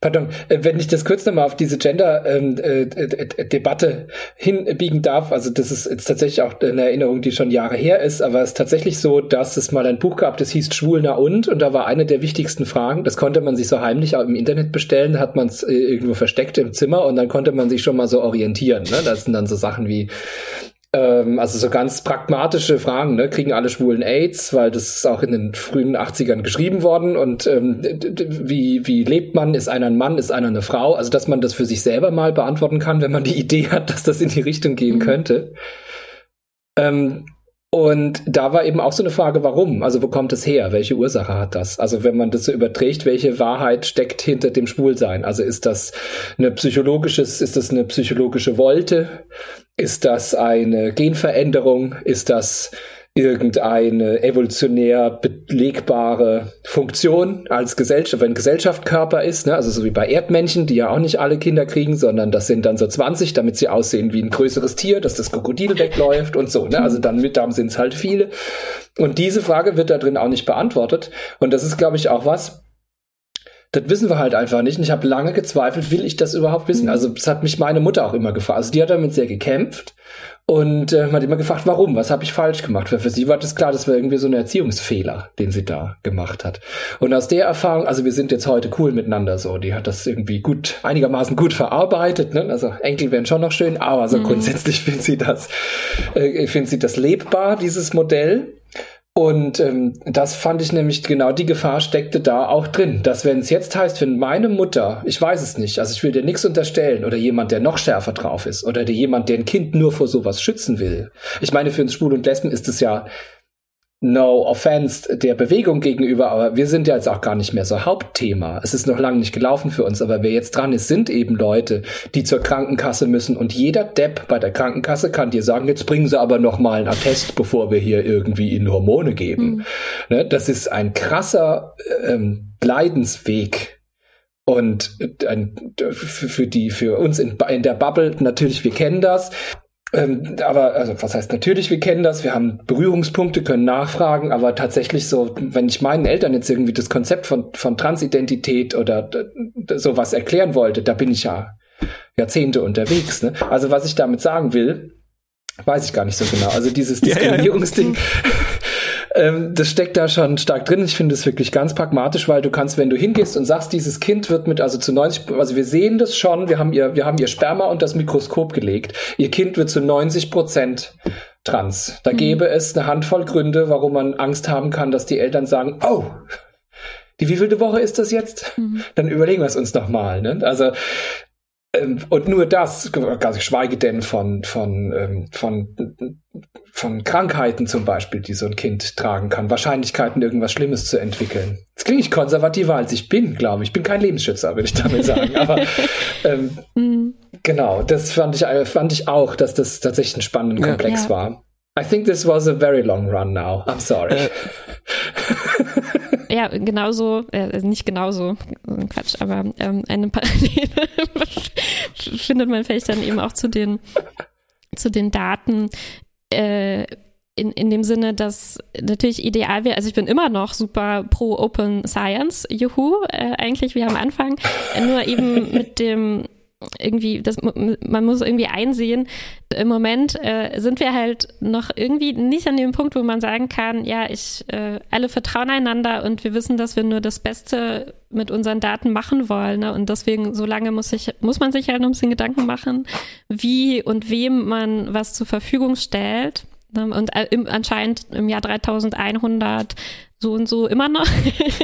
Pardon, äh, wenn ich das kurz nochmal auf diese Gender-Debatte ähm, äh, hinbiegen darf, also das ist jetzt tatsächlich auch eine Erinnerung, die schon Jahre her ist, aber es ist tatsächlich so, dass es mal ein Buch gab, das hieß Schwul na und und da war eine der wichtigsten Fragen, das konnte man sich so heimlich auch im Internet bestellen, hat man es äh, irgendwo versteckt im Zimmer und dann konnte man sich schon mal so orientieren. Ne? Das sind dann so Sachen wie, ähm, also so ganz pragmatische Fragen, ne? Kriegen alle Schwulen AIDS, weil das ist auch in den frühen 80ern geschrieben worden. Und ähm, wie, wie lebt man? Ist einer ein Mann? Ist einer eine Frau? Also, dass man das für sich selber mal beantworten kann, wenn man die Idee hat, dass das in die Richtung gehen mhm. könnte. Ähm, und da war eben auch so eine Frage, warum? Also wo kommt es her? Welche Ursache hat das? Also wenn man das so überträgt, welche Wahrheit steckt hinter dem Schwulsein? Also ist das eine psychologisches, ist das eine psychologische Wolte? Ist das eine Genveränderung? Ist das irgendeine evolutionär belegbare Funktion als Gesellschaft, wenn Gesellschaft Körper ist, ne? also so wie bei Erdmännchen, die ja auch nicht alle Kinder kriegen, sondern das sind dann so 20, damit sie aussehen wie ein größeres Tier, dass das Krokodil wegläuft und so, ne? also dann mit, darum sind es halt viele. Und diese Frage wird da drin auch nicht beantwortet und das ist, glaube ich, auch was, das wissen wir halt einfach nicht. Und ich habe lange gezweifelt, will ich das überhaupt wissen? Mhm. Also das hat mich meine Mutter auch immer gefragt. Also die hat damit sehr gekämpft und äh, man hat immer gefragt, warum? Was habe ich falsch gemacht? Für, für sie war das klar, das war irgendwie so ein Erziehungsfehler, den sie da gemacht hat. Und aus der Erfahrung, also wir sind jetzt heute cool miteinander so, die hat das irgendwie gut, einigermaßen gut verarbeitet. Ne? Also Enkel wären schon noch schön, aber so mhm. grundsätzlich findet sie das, äh, findet sie das lebbar, dieses Modell. Und ähm, das fand ich nämlich genau die Gefahr steckte da auch drin, dass wenn es jetzt heißt, wenn meine Mutter, ich weiß es nicht, also ich will dir nichts unterstellen oder jemand, der noch schärfer drauf ist oder der jemand, der ein Kind nur vor sowas schützen will. Ich meine, für uns Schwul und Lesben ist es ja no offense der Bewegung gegenüber, aber wir sind ja jetzt auch gar nicht mehr so Hauptthema. Es ist noch lange nicht gelaufen für uns, aber wer jetzt dran ist, sind eben Leute, die zur Krankenkasse müssen und jeder Depp bei der Krankenkasse kann dir sagen, jetzt bringen sie aber noch mal einen Attest, bevor wir hier irgendwie ihnen Hormone geben. Mhm. Ne, das ist ein krasser ähm, Leidensweg und ein, für die, für uns in, in der Bubble natürlich, wir kennen das. Ähm, aber, also, was heißt natürlich, wir kennen das, wir haben Berührungspunkte, können nachfragen, aber tatsächlich so, wenn ich meinen Eltern jetzt irgendwie das Konzept von, von Transidentität oder sowas erklären wollte, da bin ich ja Jahrzehnte unterwegs. Ne? Also, was ich damit sagen will, weiß ich gar nicht so genau. Also, dieses Diskriminierungsding. Ja, ja. ähm, das steckt da schon stark drin. Ich finde es wirklich ganz pragmatisch, weil du kannst, wenn du hingehst und sagst, dieses Kind wird mit, also zu 90, also wir sehen das schon, wir haben ihr, wir haben ihr Sperma und das Mikroskop gelegt. Ihr Kind wird zu 90 Prozent trans. Da mhm. gäbe es eine Handvoll Gründe, warum man Angst haben kann, dass die Eltern sagen, oh, die wievielte Woche ist das jetzt? Mhm. Dann überlegen wir es uns nochmal. Ne? Also und nur das, schweige denn von, von, ähm, von, von Krankheiten zum Beispiel, die so ein Kind tragen kann, Wahrscheinlichkeiten, irgendwas Schlimmes zu entwickeln. Jetzt klinge ich konservativer, als ich bin, glaube ich. Ich bin kein Lebensschützer, würde ich damit sagen. Aber ähm, mhm. genau, das fand ich, fand ich auch, dass das tatsächlich ein spannender Komplex ja. war. I think this was a very long run now. I'm sorry. Äh. ja, genauso, äh, nicht genauso, Quatsch, aber ähm, eine Parallele findet man vielleicht dann eben auch zu den, zu den Daten. Äh, in, in dem Sinne, dass natürlich ideal wäre, also ich bin immer noch super pro Open Science, juhu, äh, eigentlich wie am Anfang, nur eben mit dem irgendwie, das, man muss irgendwie einsehen, im Moment äh, sind wir halt noch irgendwie nicht an dem Punkt, wo man sagen kann, ja, ich, äh, alle vertrauen einander und wir wissen, dass wir nur das Beste mit unseren Daten machen wollen. Ne? Und deswegen, so lange muss, ich, muss man sich halt noch ein bisschen Gedanken machen, wie und wem man was zur Verfügung stellt. Ne? Und äh, anscheinend im Jahr 3100 so und so immer noch.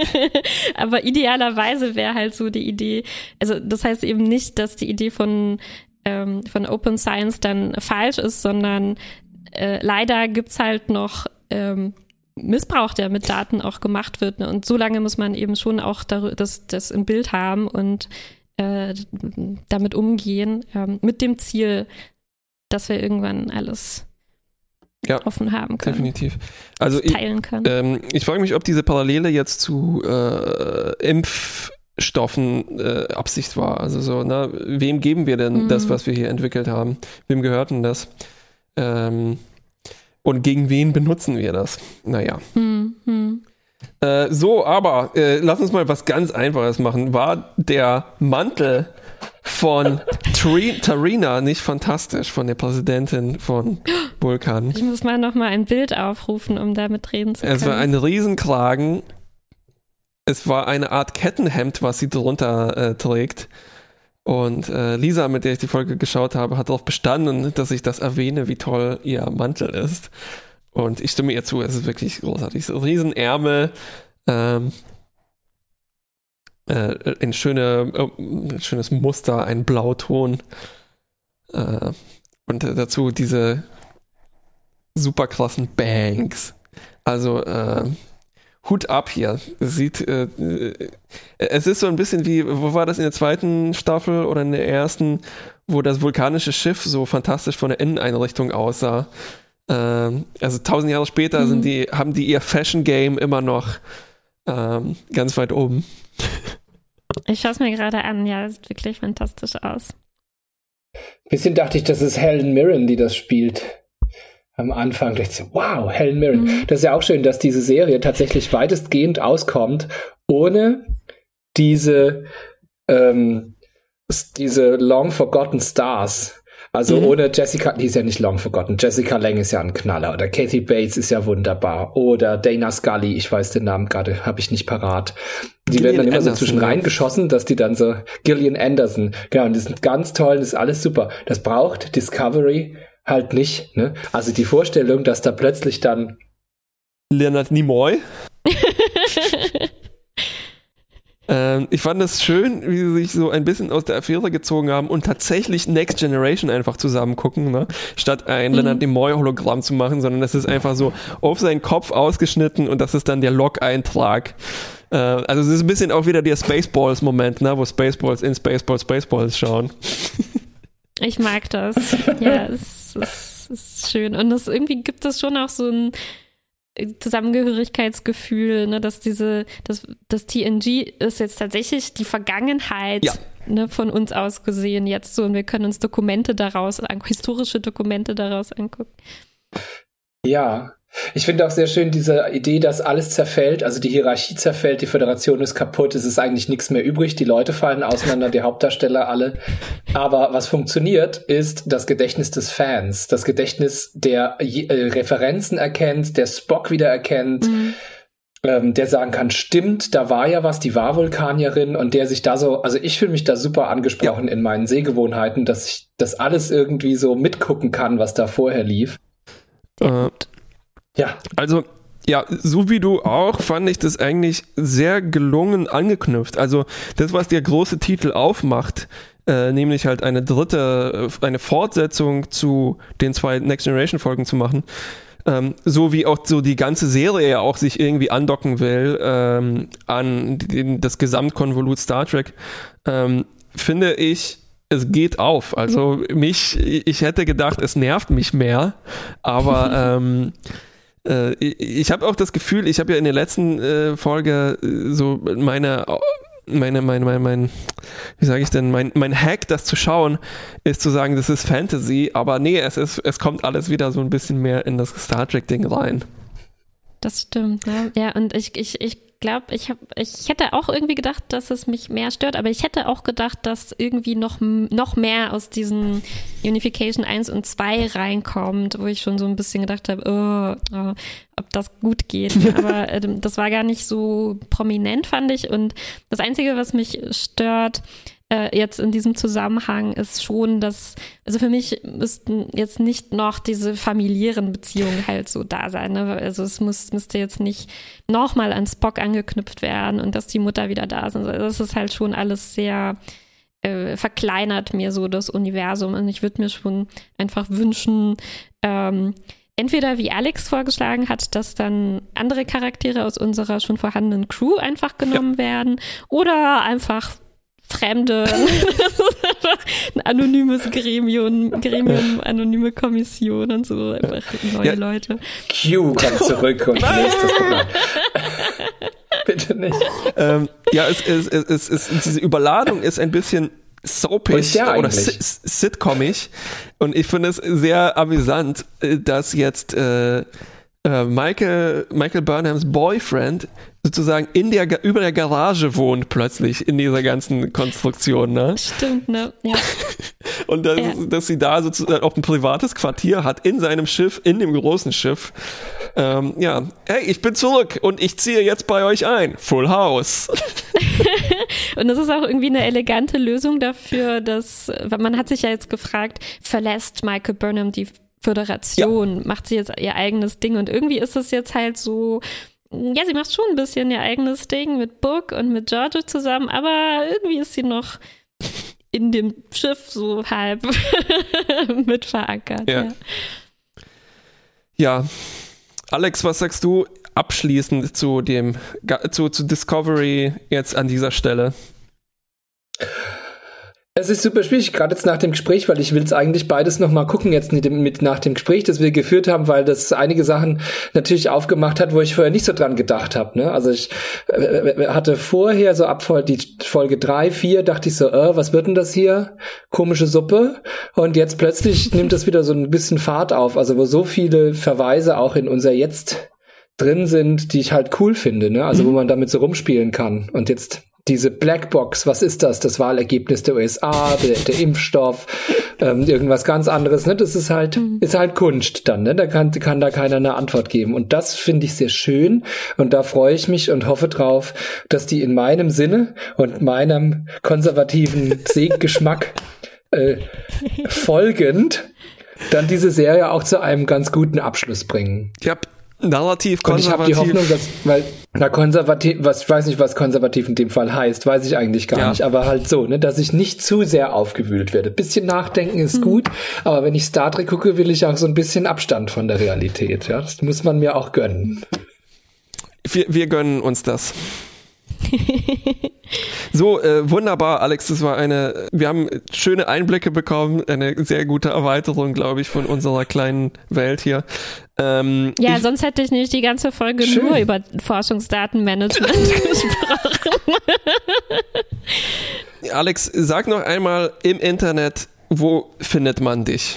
Aber idealerweise wäre halt so die Idee, also das heißt eben nicht, dass die Idee von, ähm, von Open Science dann falsch ist, sondern äh, leider gibt's halt noch ähm, Missbrauch, der mit Daten auch gemacht wird. Ne? Und so lange muss man eben schon auch das, das im Bild haben und äh, damit umgehen, ähm, mit dem Ziel, dass wir irgendwann alles ja, offen haben können. Definitiv. Also ich, ähm, ich frage mich, ob diese Parallele jetzt zu äh, Impfstoffen äh, Absicht war. Also so, na, wem geben wir denn mhm. das, was wir hier entwickelt haben? Wem gehört denn das? Ähm, und gegen wen benutzen wir das? Naja. Mhm. Äh, so, aber äh, lass uns mal was ganz Einfaches machen. War der Mantel von Tarina nicht fantastisch, von der Präsidentin von Vulkan. Ich muss mal nochmal ein Bild aufrufen, um damit reden zu können. Es war ein Riesenkragen. Es war eine Art Kettenhemd, was sie drunter äh, trägt. Und äh, Lisa, mit der ich die Folge geschaut habe, hat darauf bestanden, dass ich das erwähne, wie toll ihr Mantel ist. Und ich stimme ihr zu, es ist wirklich großartig. So Riesenärmel, ähm, äh, ein, schöne, äh, ein schönes Muster, ein Blauton. Äh, und dazu diese super krassen Banks. Also äh, Hut ab hier. Sieht, äh, äh, es ist so ein bisschen wie, wo war das in der zweiten Staffel oder in der ersten, wo das vulkanische Schiff so fantastisch von der Inneneinrichtung aussah. Ähm, also tausend Jahre später mhm. sind die, haben die ihr Fashion Game immer noch ähm, ganz weit oben. Ich schaue es mir gerade an, ja, sieht wirklich fantastisch aus. Bisschen dachte ich, das ist Helen Mirren, die das spielt. Am Anfang dachte ich so, wow, Helen Mirren. Mhm. Das ist ja auch schön, dass diese Serie tatsächlich weitestgehend auskommt, ohne diese, ähm, diese long forgotten Stars also mhm. ohne Jessica, die ist ja nicht long forgotten. Jessica Lang ist ja ein Knaller oder Kathy Bates ist ja wunderbar oder Dana Scully, ich weiß den Namen gerade, habe ich nicht parat. Die Gillian werden dann immer Anderson, so zwischen reingeschossen, dass die dann so Gillian Anderson, genau, und die sind ganz toll, das ist alles super. Das braucht Discovery halt nicht. Ne? Also die Vorstellung, dass da plötzlich dann Leonard Nimoy Ähm, ich fand es schön, wie sie sich so ein bisschen aus der Affäre gezogen haben und tatsächlich Next Generation einfach zusammen gucken, ne? statt ein mhm. Leonard Nimoy Hologramm zu machen, sondern es ist einfach so auf seinen Kopf ausgeschnitten und das ist dann der Log-Eintrag. Äh, also es ist ein bisschen auch wieder der Spaceballs-Moment, ne? wo Spaceballs in Spaceballs Spaceballs schauen. Ich mag das. Ja, es, es ist schön. Und es irgendwie gibt es schon auch so ein Zusammengehörigkeitsgefühl, ne, dass diese, dass das TNG ist jetzt tatsächlich die Vergangenheit ja. ne, von uns aus gesehen jetzt so und wir können uns Dokumente daraus, historische Dokumente daraus angucken. Ja, ich finde auch sehr schön diese Idee, dass alles zerfällt, also die Hierarchie zerfällt, die Föderation ist kaputt, es ist eigentlich nichts mehr übrig, die Leute fallen auseinander, die Hauptdarsteller alle. Aber was funktioniert, ist das Gedächtnis des Fans, das Gedächtnis, der äh, Referenzen erkennt, der Spock wieder erkennt. Mhm. Ähm, der sagen kann, stimmt, da war ja was, die war Vulkanierin und der sich da so, also ich fühle mich da super angesprochen ja. in meinen Sehgewohnheiten, dass ich das alles irgendwie so mitgucken kann, was da vorher lief. Äh, ja. Also, ja, so wie du auch, fand ich das eigentlich sehr gelungen angeknüpft. Also, das, was der große Titel aufmacht, äh, nämlich halt eine dritte, äh, eine Fortsetzung zu den zwei Next Generation Folgen zu machen, ähm, so wie auch so die ganze Serie ja auch sich irgendwie andocken will ähm, an den, das Gesamtkonvolut Star Trek, ähm, finde ich, es geht auf. Also mich, ich hätte gedacht, es nervt mich mehr, aber ähm, äh, ich habe auch das Gefühl, ich habe ja in der letzten äh, Folge äh, so meine meine, meine, mein, mein, wie sage ich denn, mein, mein Hack, das zu schauen, ist zu sagen, das ist Fantasy, aber nee, es ist, es kommt alles wieder so ein bisschen mehr in das Star Trek-Ding rein. Das stimmt, ne? Ja, und ich, ich, ich glaube, ich, hab, ich hätte auch irgendwie gedacht, dass es mich mehr stört, aber ich hätte auch gedacht, dass irgendwie noch, noch mehr aus diesen Unification 1 und 2 reinkommt, wo ich schon so ein bisschen gedacht habe, oh, oh, ob das gut geht. aber äh, das war gar nicht so prominent, fand ich. Und das Einzige, was mich stört, äh, jetzt in diesem Zusammenhang ist schon, dass, also für mich müssten jetzt nicht noch diese familiären Beziehungen halt so da sein. Ne? Also es muss, müsste jetzt nicht nochmal an Spock angeknüpft werden und dass die Mutter wieder da ist. Also das ist halt schon alles sehr äh, verkleinert mir so das Universum. Und ich würde mir schon einfach wünschen, ähm, entweder wie Alex vorgeschlagen hat, dass dann andere Charaktere aus unserer schon vorhandenen Crew einfach genommen ja. werden oder einfach Fremde, ein anonymes Gremium, Gremium, anonyme Kommission und so, einfach neue ja. Leute. Q kommt zurück und nächstes Mal. Bitte nicht. Ähm, ja, es, es, es, es, diese Überladung ist ein bisschen soapig oder sitcomig und ich finde es sehr amüsant, äh, dass jetzt äh, äh, Michael, Michael Burnhams Boyfriend sozusagen in der, über der Garage wohnt plötzlich in dieser ganzen Konstruktion, ne? Stimmt, ne? Ja. Und dass, ja. dass sie da sozusagen auch ein privates Quartier hat in seinem Schiff, in dem großen Schiff. Ähm, ja, hey, ich bin zurück und ich ziehe jetzt bei euch ein. Full House. und das ist auch irgendwie eine elegante Lösung dafür, dass, man hat sich ja jetzt gefragt, verlässt Michael Burnham die Föderation, ja. macht sie jetzt ihr eigenes Ding und irgendwie ist es jetzt halt so, ja, sie macht schon ein bisschen ihr eigenes Ding mit Book und mit Giorgio zusammen, aber irgendwie ist sie noch in dem Schiff so halb mit verankert. Ja. ja. ja. Alex, was sagst du abschließend zu dem zu, zu Discovery jetzt an dieser Stelle? Es ist super schwierig, gerade jetzt nach dem Gespräch, weil ich will es eigentlich beides nochmal gucken, jetzt mit, nach dem Gespräch, das wir geführt haben, weil das einige Sachen natürlich aufgemacht hat, wo ich vorher nicht so dran gedacht habe. Ne? Also ich äh, äh hatte vorher so ab die Folge drei, vier, dachte ich so, äh, was wird denn das hier? Komische Suppe. Und jetzt plötzlich nimmt das wieder so ein bisschen Fahrt auf, also wo so viele Verweise auch in unser Jetzt drin sind, die ich halt cool finde, ne? Also wo mhm. man damit so rumspielen kann. Und jetzt diese Blackbox, was ist das? Das Wahlergebnis der USA, der, der Impfstoff, ähm, irgendwas ganz anderes. Ne? Das ist halt, mhm. ist halt Kunst dann. Ne? Da kann, kann da keiner eine Antwort geben. Und das finde ich sehr schön. Und da freue ich mich und hoffe drauf, dass die in meinem Sinne und meinem konservativen Sehgeschmack äh, folgend dann diese Serie auch zu einem ganz guten Abschluss bringen. Ja, Narrativ, konservativ. Und ich habe die Hoffnung, dass, weil, na, konservativ, was, ich weiß nicht, was konservativ in dem Fall heißt, weiß ich eigentlich gar ja. nicht, aber halt so, ne, dass ich nicht zu sehr aufgewühlt werde. Bisschen nachdenken ist mhm. gut, aber wenn ich Star Trek gucke, will ich auch so ein bisschen Abstand von der Realität, ja. Das muss man mir auch gönnen. Wir, wir gönnen uns das. so, äh, wunderbar, Alex, das war eine, wir haben schöne Einblicke bekommen, eine sehr gute Erweiterung, glaube ich, von unserer kleinen Welt hier. Ähm, ja, ich, sonst hätte ich nämlich die ganze Folge schön. nur über Forschungsdatenmanagement gesprochen. Alex, sag noch einmal im Internet, wo findet man dich?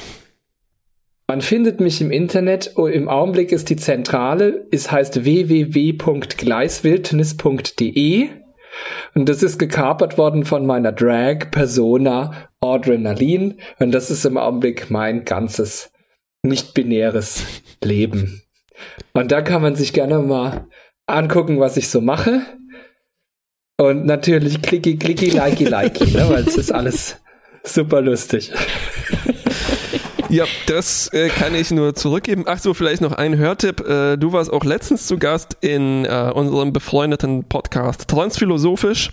Man findet mich im Internet, oh, im Augenblick ist die Zentrale, es heißt www.gleiswildnis.de und das ist gekapert worden von meiner Drag-Persona Adrenaline und das ist im Augenblick mein ganzes nicht-binäres Leben. Und da kann man sich gerne mal angucken, was ich so mache. Und natürlich klicki, klicki, likey, likey, ne, weil es ist alles super lustig. Ja, das äh, kann ich nur zurückgeben. Ach so, vielleicht noch ein Hörtipp. Äh, du warst auch letztens zu Gast in äh, unserem befreundeten Podcast Transphilosophisch.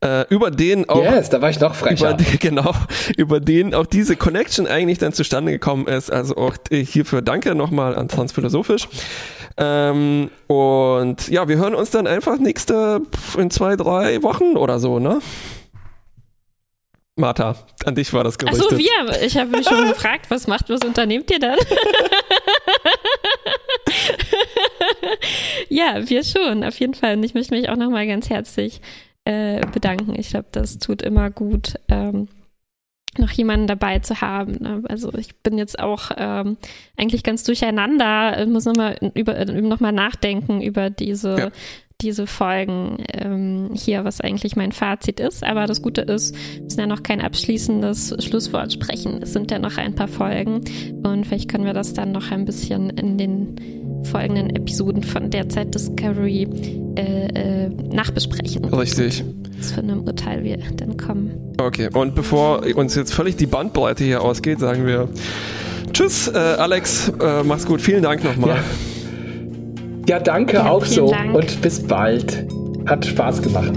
Äh, über den auch. Yes, da war ich noch frecher. Über, genau, über den auch diese Connection eigentlich dann zustande gekommen ist. Also auch hierfür danke nochmal an Transphilosophisch. Ähm, und ja, wir hören uns dann einfach nächste in zwei, drei Wochen oder so, ne? Martha, an dich war das gerichtet. Achso, wir. Ich habe mich schon gefragt, was macht, was unternehmt ihr dann? ja, wir schon, auf jeden Fall. Und ich möchte mich auch nochmal ganz herzlich äh, bedanken. Ich glaube, das tut immer gut, ähm, noch jemanden dabei zu haben. Ne? Also ich bin jetzt auch ähm, eigentlich ganz durcheinander, ich muss nochmal über, noch mal nachdenken über diese ja diese Folgen ähm, hier, was eigentlich mein Fazit ist. Aber das Gute ist, wir müssen ja noch kein abschließendes Schlusswort sprechen. Es sind ja noch ein paar Folgen und vielleicht können wir das dann noch ein bisschen in den folgenden Episoden von Derzeit Discovery äh, äh, nachbesprechen. Richtig. Was für einem Urteil wir dann kommen. Okay, und bevor uns jetzt völlig die Bandbreite hier ausgeht, sagen wir Tschüss, äh, Alex, äh, mach's gut. Vielen Dank nochmal. Ja. Ja, danke ja, auch so Dank. und bis bald. Hat Spaß gemacht.